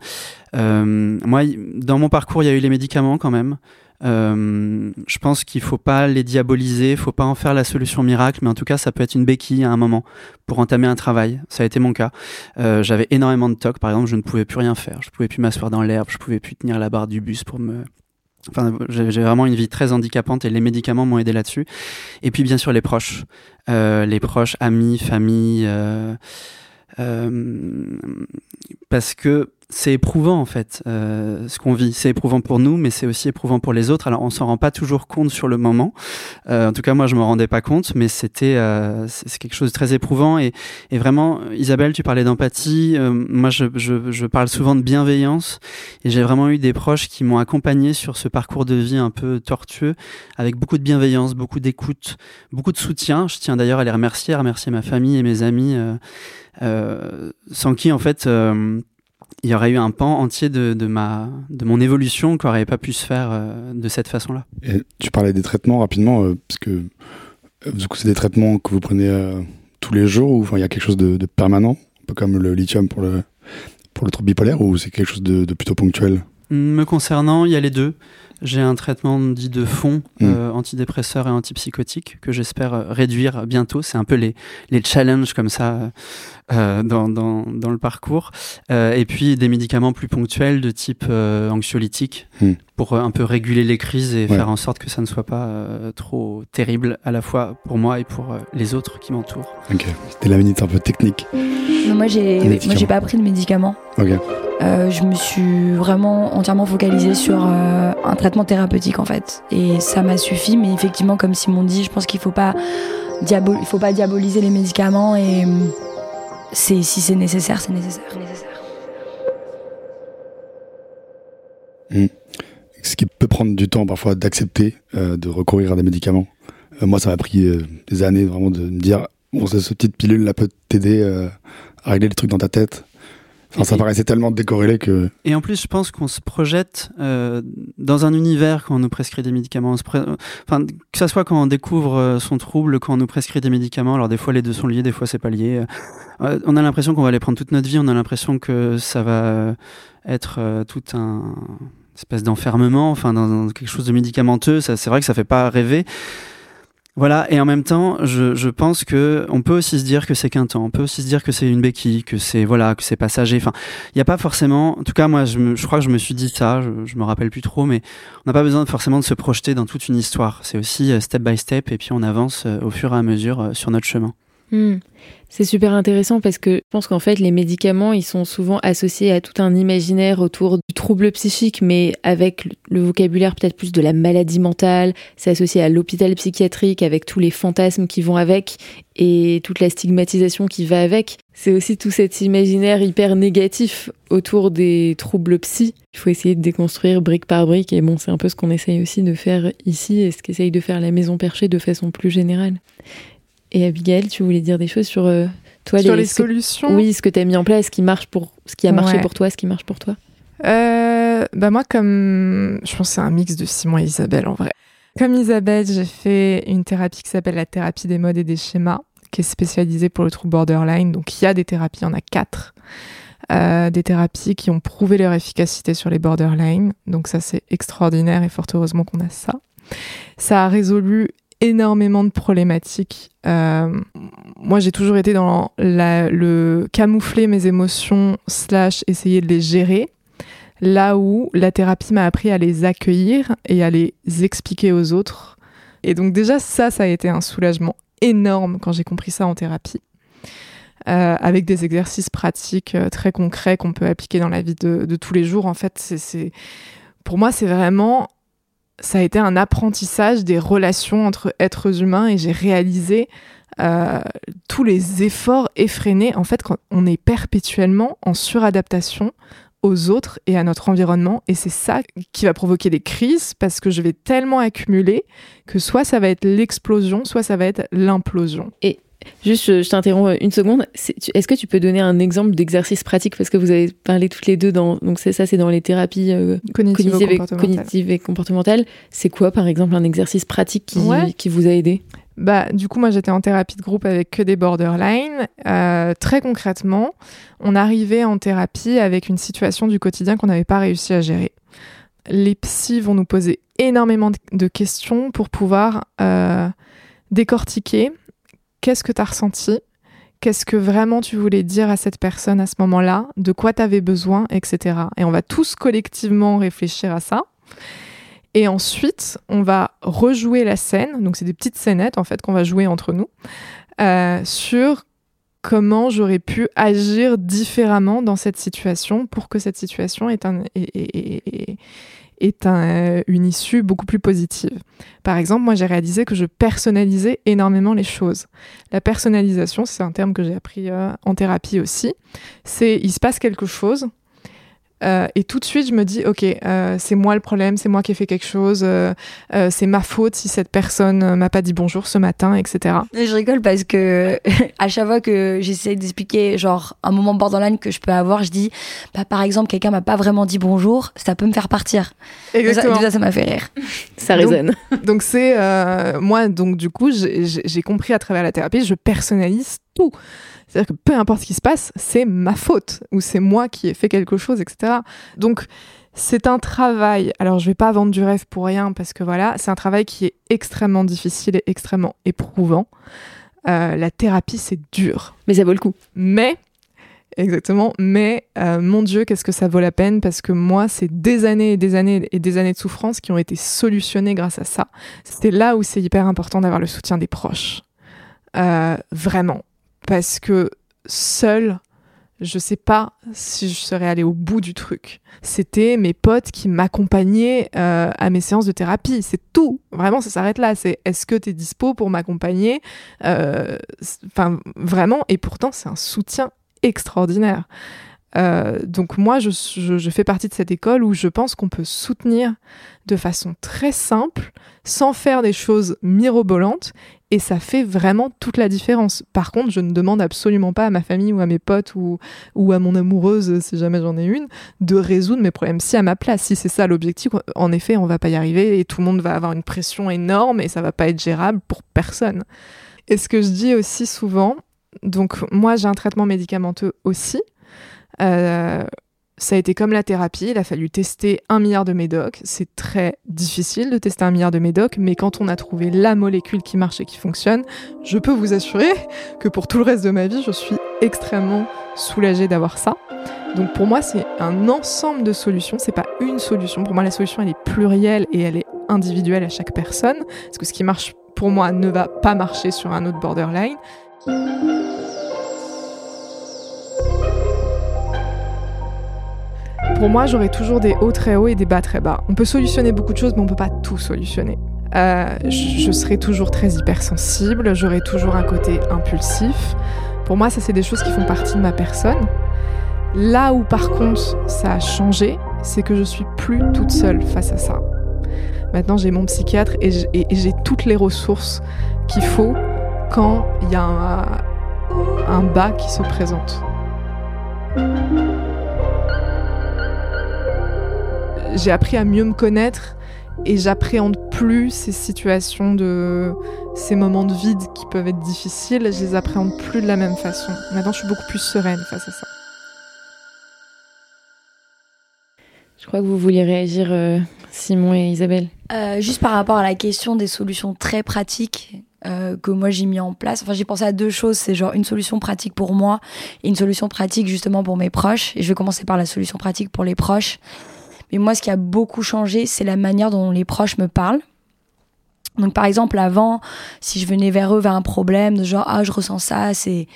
moi, dans mon parcours, il y a eu les médicaments quand même. Euh, je pense qu'il faut pas les diaboliser, il faut pas en faire la solution miracle, mais en tout cas, ça peut être une béquille à un moment pour entamer un travail. Ça a été mon cas. Euh, J'avais énormément de tocs, par exemple, je ne pouvais plus rien faire, je pouvais plus m'asseoir dans l'herbe, je pouvais plus tenir la barre du bus pour me Enfin, j'ai vraiment une vie très handicapante et les médicaments m'ont aidé là-dessus. Et puis bien sûr les proches, euh, les proches, amis, famille, parce que c'est éprouvant en fait euh, ce qu'on vit. C'est éprouvant pour nous, mais c'est aussi éprouvant pour les autres. Alors on s'en rend pas toujours compte sur le moment. Euh, en tout cas moi je me rendais pas compte, mais c'était euh, c'est quelque chose de très éprouvant et, et vraiment Isabelle tu parlais d'empathie. Euh, moi je, je, je, parle souvent de bienveillance et j'ai vraiment eu des proches qui m'ont accompagné sur ce parcours de vie un peu tortueux avec beaucoup de bienveillance, beaucoup d'écoute, beaucoup de soutien. Je tiens d'ailleurs à les remercier, à remercier ma famille et mes amis. Euh, sans qui en fait euh, il y aurait eu un pan entier de, de, ma, de mon évolution qui n'aurait pas pu se faire euh, de cette façon-là. tu parlais des traitements rapidement, parce que coup, c'est des traitements que vous prenez tous les jours ou il y a quelque chose de, permanent, un peu comme le lithium pour le, pour le trouble bipolaire, ou c'est quelque chose de plutôt ponctuel? Me concernant, il y a les deux. J'ai un traitement dit de fond, mm. euh, antidépresseur et antipsychotique, que j'espère réduire bientôt. C'est un peu les, les challenges comme ça euh, dans, dans, dans, le parcours. Euh, et puis des médicaments plus ponctuels de type anxiolytique mm. Pour un peu réguler les crises et faire en sorte que ça ne soit pas trop terrible à la fois pour moi et pour les autres qui m'entourent. Ok, c'était la minute un peu technique. Non, moi, j'ai, moi, j'ai pas pris de médicaments. Ok. Euh, je me suis vraiment entièrement focalisée sur euh, un traitement thérapeutique en fait. Et ça m'a suffi, mais effectivement, comme Simon dit, je pense qu'il faut pas il faut pas diaboliser les médicaments et c'est si c'est nécessaire, c'est nécessaire. Hmm. Ce qui peut prendre du temps parfois d'accepter euh, de recourir à des médicaments. moi, ça m'a pris des années vraiment de me dire bon, ce petite pilule là peut t'aider à régler les trucs dans ta tête Enfin, ça paraissait tellement décorrélé que. Et en plus, je pense qu'on se projette euh, dans un univers quand on nous prescrit des médicaments. Enfin, que ça soit quand on découvre euh, son trouble, quand on nous prescrit des médicaments. Alors des fois, les deux sont liés, des fois, c'est pas lié. Euh, on a l'impression qu'on va les prendre toute notre vie. On a l'impression que ça va être tout un espèce d'enfermement, enfin, dans, quelque chose de médicamenteux. C'est vrai que ça fait pas rêver. Voilà, et en même temps, je, pense que on peut aussi se dire que c'est qu'un temps, on peut aussi se dire que c'est une béquille, que c'est voilà, que c'est passager. Enfin, il n'y a pas forcément. En tout cas, moi, je, je, crois que je me suis dit ça. Je, je me rappelle plus trop, mais on n'a pas besoin forcément de se projeter dans toute une histoire. C'est aussi euh, step by step, et puis on avance euh, au fur et à mesure euh, sur notre chemin. Hmm. C'est super intéressant parce que je pense qu'en fait les médicaments ils sont souvent associés à tout un imaginaire autour du trouble psychique mais avec le vocabulaire peut-être plus de la maladie mentale, c'est associé à l'hôpital psychiatrique avec tous les fantasmes qui vont avec et toute la stigmatisation qui va avec. C'est aussi tout cet imaginaire hyper négatif autour des troubles psy. Il faut essayer de déconstruire brique par brique et bon c'est un peu ce qu'on essaye aussi de faire ici et ce qu'essaye de faire la maison perchée de façon plus générale. Et Abigail, tu voulais dire des choses sur euh, toi sur les, solutions. oui, ce que tu as mis en place, ce qui marche pour, ce qui a marché pour toi, ce qui marche pour toi. Euh, bah moi, comme je pense, c'est un mix de Simon et Isabelle en vrai. Comme Isabelle, j'ai fait une thérapie qui s'appelle la thérapie des modes et des schémas, qui est spécialisée pour le trouble borderline. Donc il y a des thérapies, il y en a quatre. Euh, des thérapies qui ont prouvé leur efficacité sur les borderline. Donc ça, c'est extraordinaire et fort heureusement qu'on a ça. Ça a résolu énormément de problématiques. Euh, moi, j'ai toujours été dans le camoufler mes émotions slash essayer de les gérer. Là où la thérapie m'a appris à les accueillir et à les expliquer aux autres. Et donc déjà, ça, ça a été un soulagement énorme quand j'ai compris ça en thérapie. Euh, avec des exercices pratiques euh, très concrets qu'on peut appliquer dans la vie de, de tous les jours. En fait, c'est, pour moi, c'est vraiment ça a été un apprentissage des relations entre êtres humains et j'ai réalisé euh, tous les efforts effrénés. En fait, quand on est perpétuellement en suradaptation aux autres et à notre environnement. Et c'est ça qui va provoquer des crises parce que je vais tellement accumuler que soit ça va être l'explosion, soit ça va être l'implosion. Et Juste, je, t'interromps une seconde. Est-ce que tu peux donner un exemple d'exercice pratique? Parce que vous avez parlé toutes les deux dans donc ça, c'est dans les thérapies euh, cognitives, et, comportementales. C'est quoi, par exemple, un exercice pratique qui, qui vous a aidé? Bah, du coup, moi, j'étais en thérapie de groupe avec que des borderline. Euh, très concrètement, on arrivait en thérapie avec une situation du quotidien qu'on n'avait pas réussi à gérer. Les psys vont nous poser énormément de questions pour pouvoir euh, décortiquer qu'est-ce que tu as ressenti, qu'est-ce que vraiment tu voulais dire à cette personne à ce moment-là, de quoi tu avais besoin, etc. Et on va tous collectivement réfléchir à ça. Et ensuite, on va rejouer la scène, donc c'est des petites scénettes en fait qu'on va jouer entre nous, euh, sur comment j'aurais pu agir différemment dans cette situation pour que cette situation ait un, est un, une issue beaucoup plus positive. Par exemple, moi j'ai réalisé que je personnalisais énormément les choses. La personnalisation, c'est un terme que j'ai appris euh, en thérapie aussi. C'est il se passe quelque chose, euh, et tout de suite, je me dis, ok, euh, c'est moi le problème, c'est moi qui ai fait quelque chose, euh, c'est ma faute si cette personne m'a pas dit bonjour ce matin, etc. je rigole parce que [LAUGHS] à chaque fois que j'essaie d'expliquer, genre un moment borderline que je peux avoir, je dis, bah, par exemple, quelqu'un m'a pas vraiment dit bonjour, ça peut me faire partir. Exactement. Ça, ça m'a fait rire. Ça résonne. Donc c'est moi, donc du coup, j'ai compris à travers la thérapie, je personnalise tout. C'est-à-dire que peu importe ce qui se passe, c'est ma faute ou c'est moi qui ai fait quelque chose, etc. Donc c'est un travail. Alors je vais pas vendre du rêve pour rien parce que voilà, c'est un travail qui est extrêmement difficile et extrêmement éprouvant. Euh, la thérapie c'est dur, mais ça vaut le coup. Mais Exactement. Mais euh, mon Dieu, qu'est-ce que ça vaut la peine parce que moi, c'est des années et des années et des années de souffrance qui ont été solutionnées grâce à ça. C'était là où c'est hyper important d'avoir le soutien des proches. Euh, vraiment parce que seul, je sais pas si je serais allée au bout du truc. C'était mes potes qui m'accompagnaient euh, à mes séances de thérapie. C'est tout. Vraiment, ça s'arrête là. C'est est-ce que tu es dispo pour m'accompagner? Euh, Enfin, vraiment. Et pourtant, c'est un soutien extraordinaire. Euh, donc moi, je, fais partie de cette école où je pense qu'on peut soutenir de façon très simple, sans faire des choses mirobolantes, Et ça fait vraiment toute la différence. Par contre, je ne demande absolument pas à ma famille ou à mes potes ou, à mon amoureuse, si jamais j'en ai une, de résoudre mes problèmes si à ma place. Si c'est ça l'objectif, en effet, on va pas y arriver et tout le monde va avoir une pression énorme et ça va pas être gérable pour personne. Et ce que je dis aussi souvent, donc moi j'ai un traitement médicamenteux aussi. Euh, ça a été comme la thérapie, il a fallu tester un milliard de médocs. C'est très difficile de tester un milliard de médocs, mais quand on a trouvé la molécule qui marche et qui fonctionne, je peux vous assurer que pour tout le reste de ma vie, je suis extrêmement soulagée d'avoir ça. Donc pour moi, c'est un ensemble de solutions, c'est pas une solution. Pour moi, la solution, elle est plurielle et elle est individuelle à chaque personne. Parce que ce qui marche pour moi ne va pas marcher sur un autre borderline. Pour moi, j'aurai toujours des hauts très hauts et des bas très bas. On peut solutionner beaucoup de choses, mais on peut pas tout solutionner. Euh, je serai toujours très hypersensible, j'aurai toujours un côté impulsif. Pour moi, ça, c'est des choses qui font partie de ma personne. Là où, par contre, ça a changé, c'est que je suis plus toute seule face à ça. Maintenant, j'ai mon psychiatre et j'ai toutes les ressources qu'il faut quand il y a un, un bas qui se présente. J'ai appris à mieux me connaître et j'appréhende plus ces situations de ces moments de vide qui peuvent être difficiles, je les appréhende plus de la même façon. Maintenant, je suis beaucoup plus sereine face à ça. Je crois que vous vouliez réagir, euh, Simon et Isabelle. Euh, juste par rapport à la question des solutions très pratiques euh, que moi j'ai mis en place. Enfin, j'ai pensé à deux choses. C'est genre une solution pratique pour moi et une solution pratique justement pour mes proches. Et je vais commencer par la solution pratique pour les proches. Mais moi, ce qui a beaucoup changé, c'est la manière dont les proches me parlent. Donc, par exemple, avant, si je venais vers eux vers un problème, de genre, ah, je ressens ça, c'est,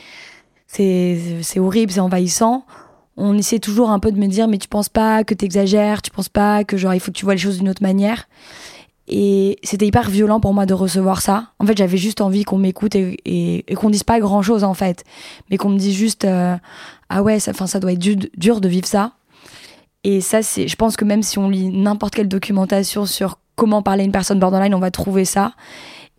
c'est, c'est horrible, c'est envahissant on essaie toujours un peu de me dire mais tu penses pas que t'exagères, tu penses pas que genre il faut que tu vois les choses d'une autre manière? Et c'était hyper violent pour moi de recevoir ça. En fait, j'avais juste envie qu'on m'écoute et, qu'on dise pas grand chose en fait, mais qu'on me dise juste euh, ah ouais, ça, ça doit être dur, de vivre ça. Et ça, c'est, je pense que même si on lit n'importe quelle documentation sur comment parler à une personne borderline, on va trouver ça.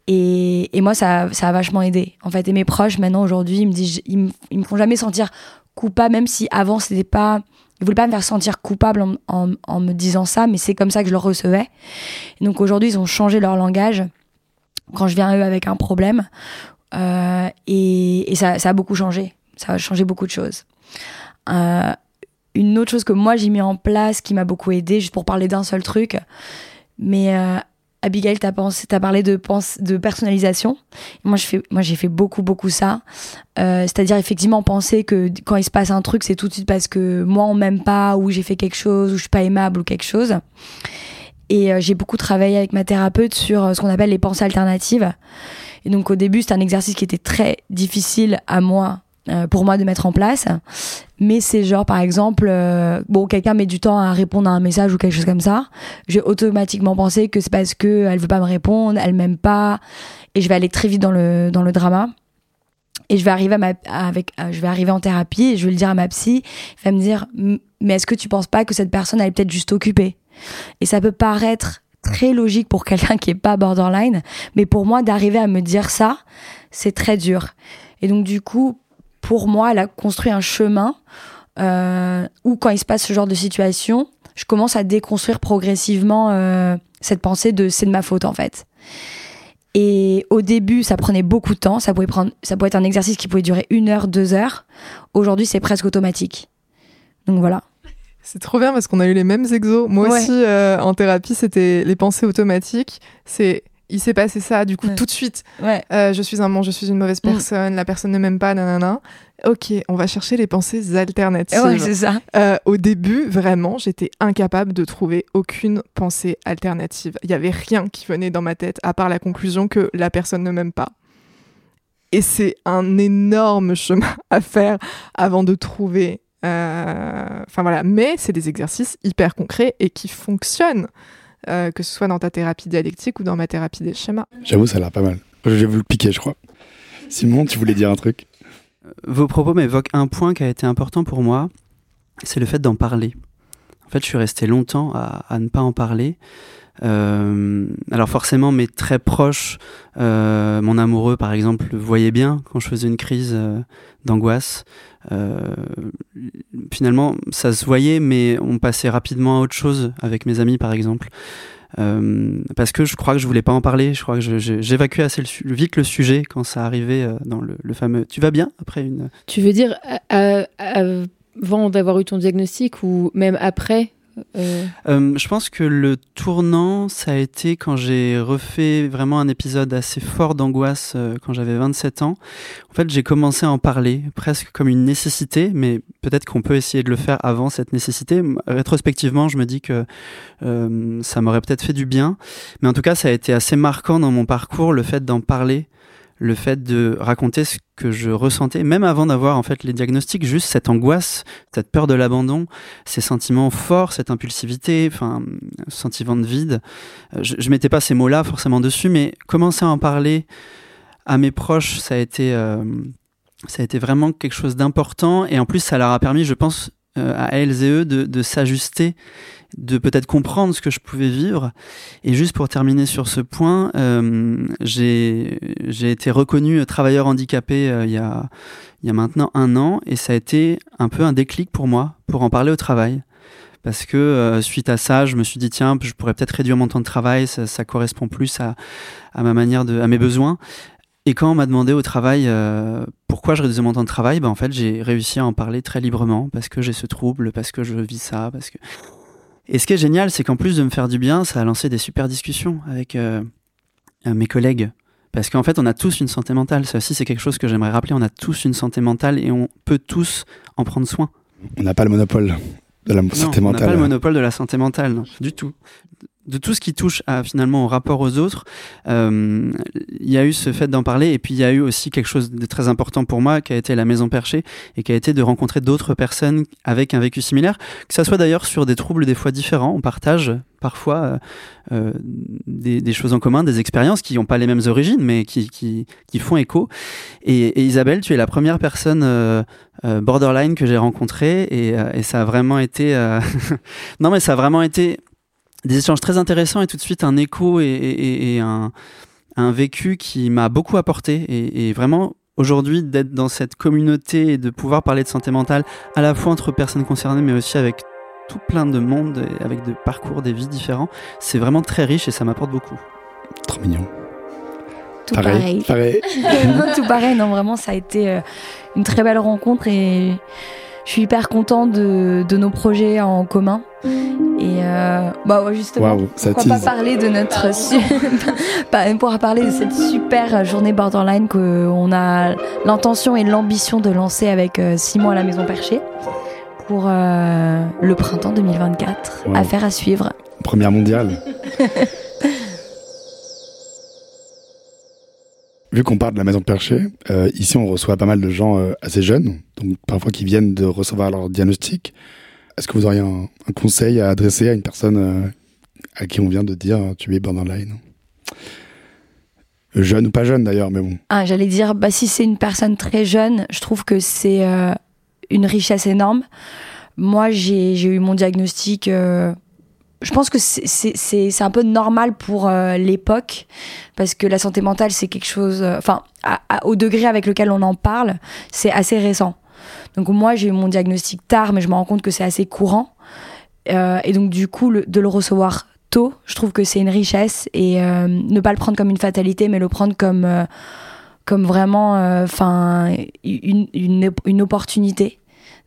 Et, et moi, ça, ça a vachement aidé. En fait, et mes proches, maintenant, aujourd'hui, ils me disent, ils me, ils me font jamais sentir coupable, même si avant c'était pas. Ils voulaient pas me faire sentir coupable en, en, me disant ça, mais c'est comme ça que je le recevais. donc aujourd'hui, ils ont changé leur langage quand je viens à eux avec un problème. Euh, et, et ça, ça, a beaucoup changé. Ça a changé beaucoup de choses. Euh, une autre chose que moi j'ai mis en place qui m'a beaucoup aidé, juste pour parler d'un seul truc, mais euh, Abigail, tu as, parlé de, de personnalisation. Moi, moi, j'ai fait beaucoup, beaucoup ça. Euh, c'est-à-dire, effectivement, penser que quand il se passe un truc, c'est tout de suite parce que moi, on m'aime pas, ou j'ai fait quelque chose, ou je suis pas aimable, ou quelque chose. Et euh, j'ai beaucoup travaillé avec ma thérapeute sur ce qu'on appelle les pensées alternatives. Et donc, au début, c'est un exercice qui était très difficile à moi pour moi de mettre en place. Mais c'est genre, par exemple, euh, bon, quelqu'un met du temps à répondre à un message ou quelque chose comme ça. Je vais automatiquement penser que c'est parce que elle veut pas me répondre, elle m'aime pas, et je vais aller très vite dans le dans le drama. Et je vais arriver à ma, euh, je vais arriver en thérapie et je vais le dire à ma psy. Elle va me dire, mais est-ce que tu penses pas que cette personne est peut-être juste occupée? Et ça peut paraître très logique pour quelqu'un qui est pas borderline, mais pour moi d'arriver à me dire ça, c'est très dur. Et donc du coup, pour moi, elle a construit un chemin euh, où, quand il se passe ce genre de situation, je commence à déconstruire progressivement euh, cette pensée de c'est de ma faute en fait. Et au début, ça prenait beaucoup de temps. Ça pouvait prendre, ça pouvait être un exercice qui pouvait durer une heure, deux heures. Aujourd'hui, c'est presque automatique. Donc voilà. C'est trop bien parce qu'on a eu les mêmes exos. Moi aussi, euh, en thérapie, c'était les pensées automatiques. C'est il s'est passé ça, du coup, tout de suite. Ouais. Euh, je suis un monstre, je suis une mauvaise mm. personne, la personne ne m'aime pas, nanana. Ok, on va chercher les pensées alternatives. Ouais, c'est ça. Euh, au début, vraiment, j'étais incapable de trouver aucune pensée alternative. Il y avait rien qui venait dans ma tête à part la conclusion que la personne ne m'aime pas. Et c'est un énorme chemin [LAUGHS] à faire avant de trouver. Euh, enfin voilà, mais c'est des exercices hyper concrets et qui fonctionnent. Euh, que ce soit dans ta thérapie dialectique ou dans ma thérapie des schémas. J'avoue, ça a l'air pas mal. J'ai voulu le piquer, je crois. Simon, tu voulais dire un truc? Euh, Vos propos m'évoquent un point qui a été important pour moi, c'est le fait d'en parler. En fait, je suis resté longtemps à, ne pas en parler. Alors forcément, mes très proches, mon amoureux par exemple, voyait bien quand je faisais une crise d'angoisse. finalement, ça se voyait, mais on passait rapidement à autre chose avec mes amis par exemple. Euh, parce que je crois que je voulais pas en parler. Je crois que j'évacuais assez vite le sujet quand ça arrivait euh, dans le, fameux. Tu vas bien après une. Tu veux dire avant d'avoir eu ton diagnostic ou même après euh, euh, je pense que le tournant, ça a été quand j'ai refait vraiment un épisode assez fort d'angoisse euh, quand j'avais 27 ans. En fait, j'ai commencé à en parler presque comme une nécessité, mais peut-être qu'on peut essayer de le faire avant cette nécessité. Rétrospectivement, je me dis que ça m'aurait peut-être fait du bien. Mais en tout cas, ça a été assez marquant dans mon parcours, le fait d'en parler le fait de raconter ce que je ressentais, même avant d'avoir en fait les diagnostics, juste cette angoisse, cette peur de l'abandon, ces sentiments forts, cette impulsivité, enfin, sentiment de vide. Euh, je, je mettais pas ces mots-là forcément dessus, mais commencer à en parler à mes proches, ça a été, euh, ça a été vraiment quelque chose d'important, et en plus, ça leur a permis, je pense, euh, à elles et eux de s'ajuster de peut-être comprendre ce que je pouvais vivre. Et juste pour terminer sur ce point, euh, j'ai été reconnu travailleur handicapé euh, il, y a, il y a maintenant un an et ça a été un peu un déclic pour moi pour en parler au travail. Parce que euh, suite à ça, je me suis dit tiens, je pourrais peut-être réduire mon temps de travail, ça, correspond plus à, à, ma manière de, à mes besoins. Et quand on m'a demandé au travail pourquoi je réduisais mon temps de travail, ben en fait j'ai réussi à en parler très librement parce que j'ai ce trouble, parce que je vis ça, parce que et ce qui est génial, c'est qu'en plus de me faire du bien, ça a lancé des super discussions avec euh, mes collègues. Parce qu'en fait, on a tous une santé mentale. Ça aussi, c'est quelque chose que j'aimerais rappeler. On a tous une santé mentale et on peut tous en prendre soin. On n'a pas le monopole de la santé mentale. On n'a pas le monopole de la santé mentale, non, du tout de tout ce qui touche à, finalement au rapport aux autres, euh, il y a eu ce fait d'en parler et puis il y a eu aussi quelque chose de très important pour moi qui a été la maison perchée et qui a été de rencontrer d'autres personnes avec un vécu similaire, que ça soit d'ailleurs sur des troubles des fois différents, on partage parfois euh, euh des, choses en commun, des expériences qui n'ont pas les mêmes origines mais qui, font écho. Et, Isabelle, tu es la première personne borderline que j'ai rencontrée et, ça a vraiment été... [LAUGHS] non mais ça a vraiment été des échanges très intéressants et tout de suite un écho et, un, vécu qui m'a beaucoup apporté et, vraiment aujourd'hui d'être dans cette communauté et de pouvoir parler de santé mentale à la fois entre personnes concernées mais aussi avec tout plein de monde avec des parcours, des vies différents, c'est vraiment très riche et ça m'apporte beaucoup. Trop mignon. Tout pareil. pareil. [LAUGHS] tout pareil, non vraiment ça a été euh, une très belle rencontre et je suis hyper contente de, de nos projets en commun. Et euh, bah justement, wow, pourquoi pas parler de notre [LAUGHS] pour parler de cette super journée borderline qu'on a l'intention et l'ambition de lancer avec euh, Simon à la Maison Perchée pour euh, le printemps 2024. Affaire à suivre. Première mondiale. [LAUGHS] Vu qu'on parle de la maison perchée, euh, ici on reçoit pas mal de gens euh, assez jeunes, donc parfois qui viennent de recevoir leur diagnostic. Est-ce que vous auriez un, conseil à adresser à une personne euh, à qui on vient de dire tu es borderline? Jeune ou pas jeune d'ailleurs, mais bon. Ah, J'allais dire, bah, si c'est une personne très jeune, je trouve que c'est une richesse énorme. Moi, j'ai eu mon diagnostic je pense que c'est un peu normal pour euh, l'époque parce que la santé mentale c'est quelque chose euh, enfin au degré avec lequel on en parle c'est assez récent. Donc moi j'ai eu mon diagnostic tard mais je me rends compte que c'est assez courant. Euh, et donc du coup de le recevoir tôt je trouve que c'est une richesse et ne pas le prendre comme une fatalité mais le prendre comme comme vraiment enfin une, une, une opportunité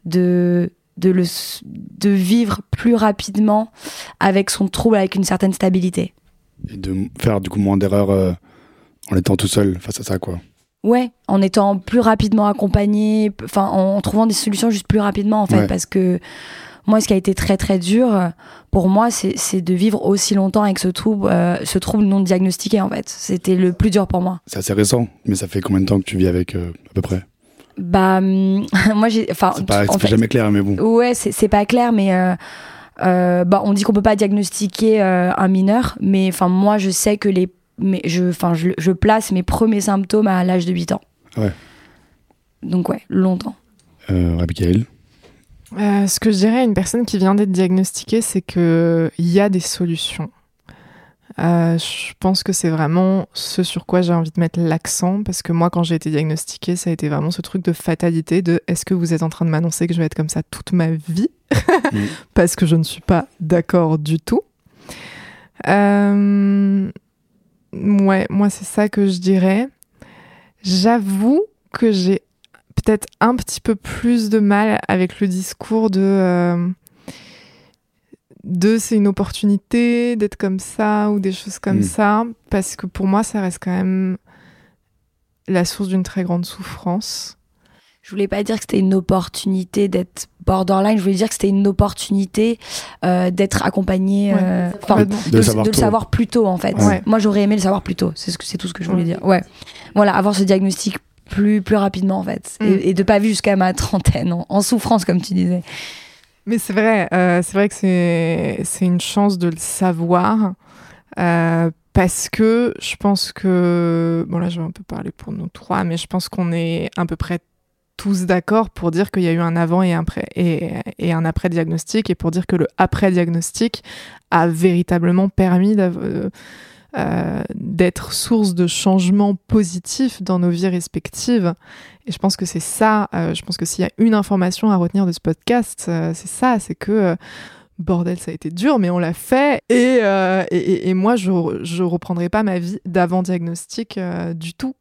de de, le, de vivre plus rapidement avec son trouble, avec une certaine stabilité. Et de faire du coup moins d'erreurs euh, en étant tout seul face à ça, quoi. Ouais, en étant plus rapidement accompagné, enfin en trouvant des solutions juste plus rapidement en fait, parce que moi, ce qui a été très très dur pour moi, c'est de vivre aussi longtemps avec ce trouble, euh, ce trouble non diagnostiqué en fait. C'était le plus dur pour moi. C'est assez récent, mais ça fait combien de temps que tu vis avec euh, à peu près? Bah, hum, [LAUGHS] moi j'ai. Enfin, c'est pas, jamais clair, mais bon. Ouais, c'est pas clair, mais. Euh, euh, bah, on dit qu'on peut pas diagnostiquer euh, un mineur, mais enfin moi je sais que les, mais je, enfin je, je, place mes premiers symptômes à l'âge de 8 ans. Ouais. Donc ouais, longtemps. Euh, Abigail. ce que je dirais à une personne qui vient d'être diagnostiquée, c'est que il y a des solutions. Euh, je pense que c'est vraiment ce sur quoi j'ai envie de mettre l'accent parce que moi, quand j'ai été diagnostiquée, ça a été vraiment ce truc de fatalité de est-ce que vous êtes en train de m'annoncer que je vais être comme ça toute ma vie Mm. [LAUGHS] Parce que je ne suis pas d'accord du tout. Euh, Ouais, moi, c'est ça que je dirais. J'avoue que j'ai peut-être un petit peu plus de mal avec le discours de. euh, de c'est une opportunité d'être comme ça ou des choses comme Mm. ça parce que pour moi ça reste quand même la source d'une très grande souffrance Je voulais pas dire que c'était une opportunité d'être borderline, je voulais dire que c'était une opportunité euh, d'être accompagné, euh. De le savoir de le tôt. savoir plus tôt en fait. Ouais. Moi j'aurais aimé le savoir plus tôt, c'est ce que c'est tout ce que je voulais Ouais. dire. Ouais. Voilà, avoir ce diagnostic plus plus rapidement en fait Mm. et, et de pas vivre jusqu'à ma trentaine en, en souffrance comme tu disais. Mais c'est vrai, euh, c'est vrai que c'est une chance de le savoir euh, parce que je pense que bon là je vais un peu parler pour nous trois, mais je pense qu'on est à peu près tous d'accord pour dire qu'il y a eu un avant et un et, et un après diagnostic et pour dire que le après diagnostic a véritablement permis euh, d'être source de changements positifs dans nos vies respectives. Et je pense que c'est ça, euh, je pense que s'il y a une information à retenir de ce podcast, euh, c'est ça, c'est que euh, bordel, ça a été dur, mais on l'a fait. Et, moi, je ne reprendrai pas ma vie d'avant-diagnostic du tout.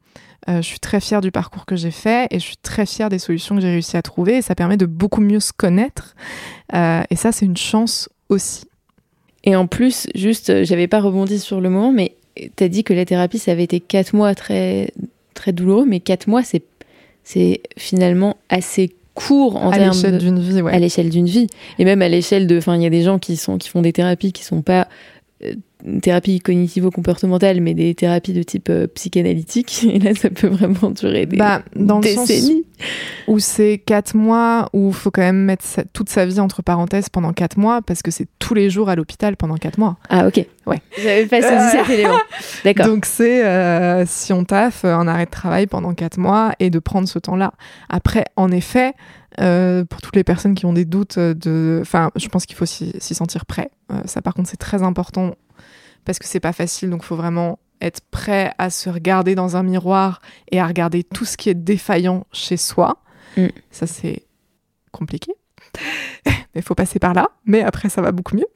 Je suis très fière du parcours que j'ai fait et je suis très fière des solutions que j'ai réussi à trouver. Ça permet de beaucoup mieux se connaître. Et ça, c'est une chance aussi. Et en plus, juste, j'avais pas rebondi sur le moment, mais t'as dit que la thérapie, ça avait été quatre mois très, très douloureux, mais quatre mois, c'est, c'est finalement assez court en à l'échelle d'une vie, ouais. à l'échelle d'une vie et même à l'échelle de enfin il y a des gens qui sont qui font des thérapies qui sont pas euh, thérapies cognitivo-comportementales mais des thérapies de type euh, psychanalytique [LAUGHS] et là ça peut vraiment durer des Bah, dans le sens décennies où c'est quatre mois où il faut quand même mettre sa- toute sa vie entre parenthèses pendant quatre mois parce que c'est tous les jours à l'hôpital pendant quatre mois. ah ok Ouais. j'avais pas saisi cet élément d'accord Donc c'est euh, si on taffe un arrêt de travail pendant quatre mois et de prendre ce temps-là. Après, en effet, euh, pour toutes les personnes qui ont des doutes, de, enfin, je pense qu'il faut s'y s'y sentir prêt. Euh, ça, par contre, c'est très important parce que c'est pas facile. Donc, il faut vraiment être prêt à se regarder dans un miroir et à regarder tout ce qui est défaillant chez soi. Mm. Ça, c'est compliqué. [LAUGHS] Mais il faut passer par là. Mais après, ça va beaucoup mieux.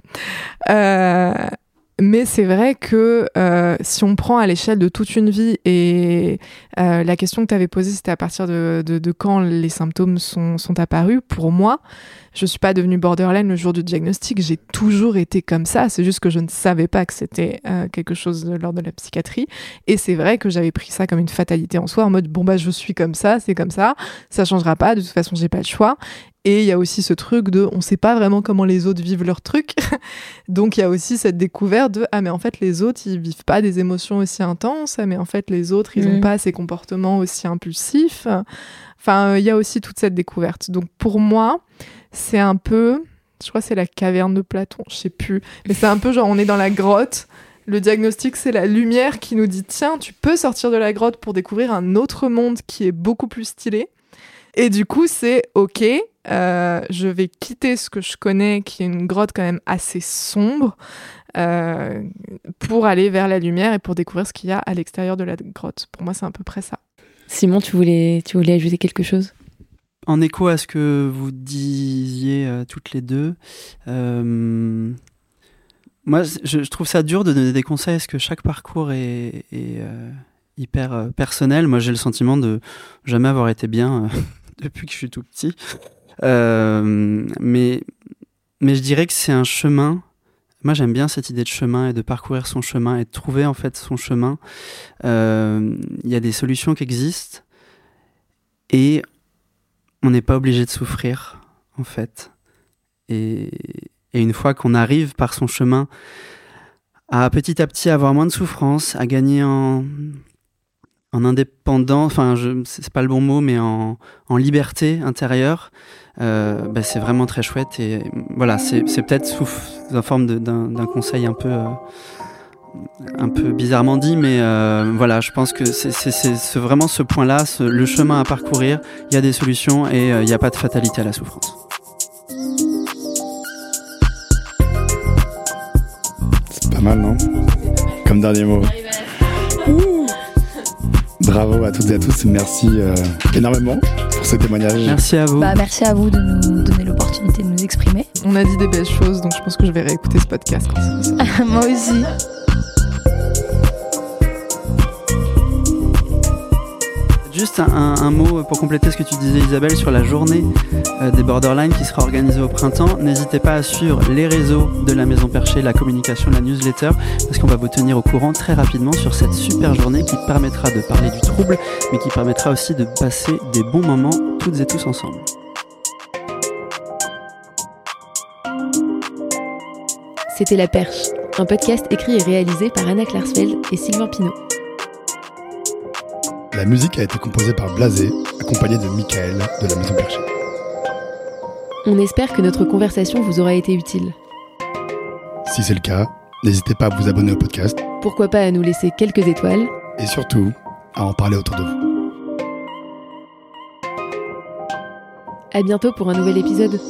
Euh, mais c'est vrai que euh, si on prend à l'échelle de toute une vie et euh, la question que tu avais posée, c'était à partir de, quand les symptômes sont, apparus. Pour moi, je suis pas devenue borderline le jour du diagnostic. J'ai toujours été comme ça. C'est juste que je ne savais pas que c'était euh, quelque chose de l'ordre de la psychiatrie. Et c'est vrai que j'avais pris ça comme une fatalité en soi, en mode bon bah je suis comme ça, c'est comme ça, ça changera pas. De toute façon, j'ai pas le choix. Et il y a aussi ce truc de on sait pas vraiment comment les autres vivent leur truc. [LAUGHS] Donc il y a aussi cette découverte de ah mais en fait les autres ils vivent pas des émotions aussi intenses, ah mais en fait les autres ils ont Mhm. pas ces comportements aussi impulsifs. Enfin euh, il y a aussi toute cette découverte. Donc pour moi c'est un peu, je crois que c'est la caverne de Platon, je sais plus, mais c'est un peu genre on est dans la grotte. Le diagnostic, c'est la lumière qui nous dit tiens, tu peux sortir de la grotte pour découvrir un autre monde qui est beaucoup plus stylé. Et du coup, c'est ok, euh, je vais quitter ce que je connais, qui est une grotte quand même assez sombre, euh, pour aller vers la lumière et pour découvrir ce qu'il y a à l'extérieur de la grotte. Pour moi, c'est à peu près ça. Simon tu voulais tu voulais ajouter quelque chose? En écho à ce que vous disiez euh, toutes les deux, euh, moi je, je trouve ça dur de donner des conseils parce que chaque parcours est, est, euh, hyper personnel. Moi j'ai le sentiment de jamais avoir été bien euh, depuis que je suis tout petit. Euh, mais, mais je dirais que c'est un chemin. Moi, j'aime bien cette idée de chemin et de parcourir son chemin et de trouver en fait son chemin. Euh, Il y a des solutions qui existent et on n'est pas obligé de souffrir, en fait. Et, et une fois qu'on arrive par son chemin à petit à petit avoir moins de souffrance, à gagner en, en indépendance, enfin, c'est pas le bon mot, mais en, en liberté intérieure, euh, bah, c'est vraiment très chouette. Et voilà, c'est peut-être sous la forme d'un conseil un peu. euh, un peu bizarrement dit, mais euh, voilà, je pense que c'est c'est- c'est ce- vraiment ce point-là, le chemin à parcourir, il y a des solutions et euh, il n'y a pas de fatalité à la souffrance. C'est pas mal, non? Comme dernier mot. Bravo à toutes et à tous. Merci euh, énormément pour ce témoignage. Merci à vous. Bah, merci à vous de nous donner l'opportunité de nous exprimer. On a dit des belles choses, donc je pense que je vais réécouter ce podcast. Quand [LAUGHS] Moi aussi. Juste un, mot pour compléter ce que tu disais Isabelle sur la journée euh, des Borderline qui sera organisée au printemps. N'hésitez pas à suivre les réseaux de la Maison Perchée, la communication, la newsletter, parce qu'on va vous tenir au courant très rapidement sur cette super journée qui permettra de parler du trouble, mais qui permettra aussi de passer des bons moments toutes et tous ensemble. C'était La Perche, un podcast écrit et réalisé par Anna Klarsfeld et Sylvain Pinault. La musique a été composée par Blasé, accompagné de Michael de la Maison Perchée. On espère que notre conversation vous aura été utile. Si c'est le cas, n'hésitez pas à vous abonner au podcast. Pourquoi pas à nous laisser quelques étoiles. Et surtout, à en parler autour de vous. À bientôt pour un nouvel épisode.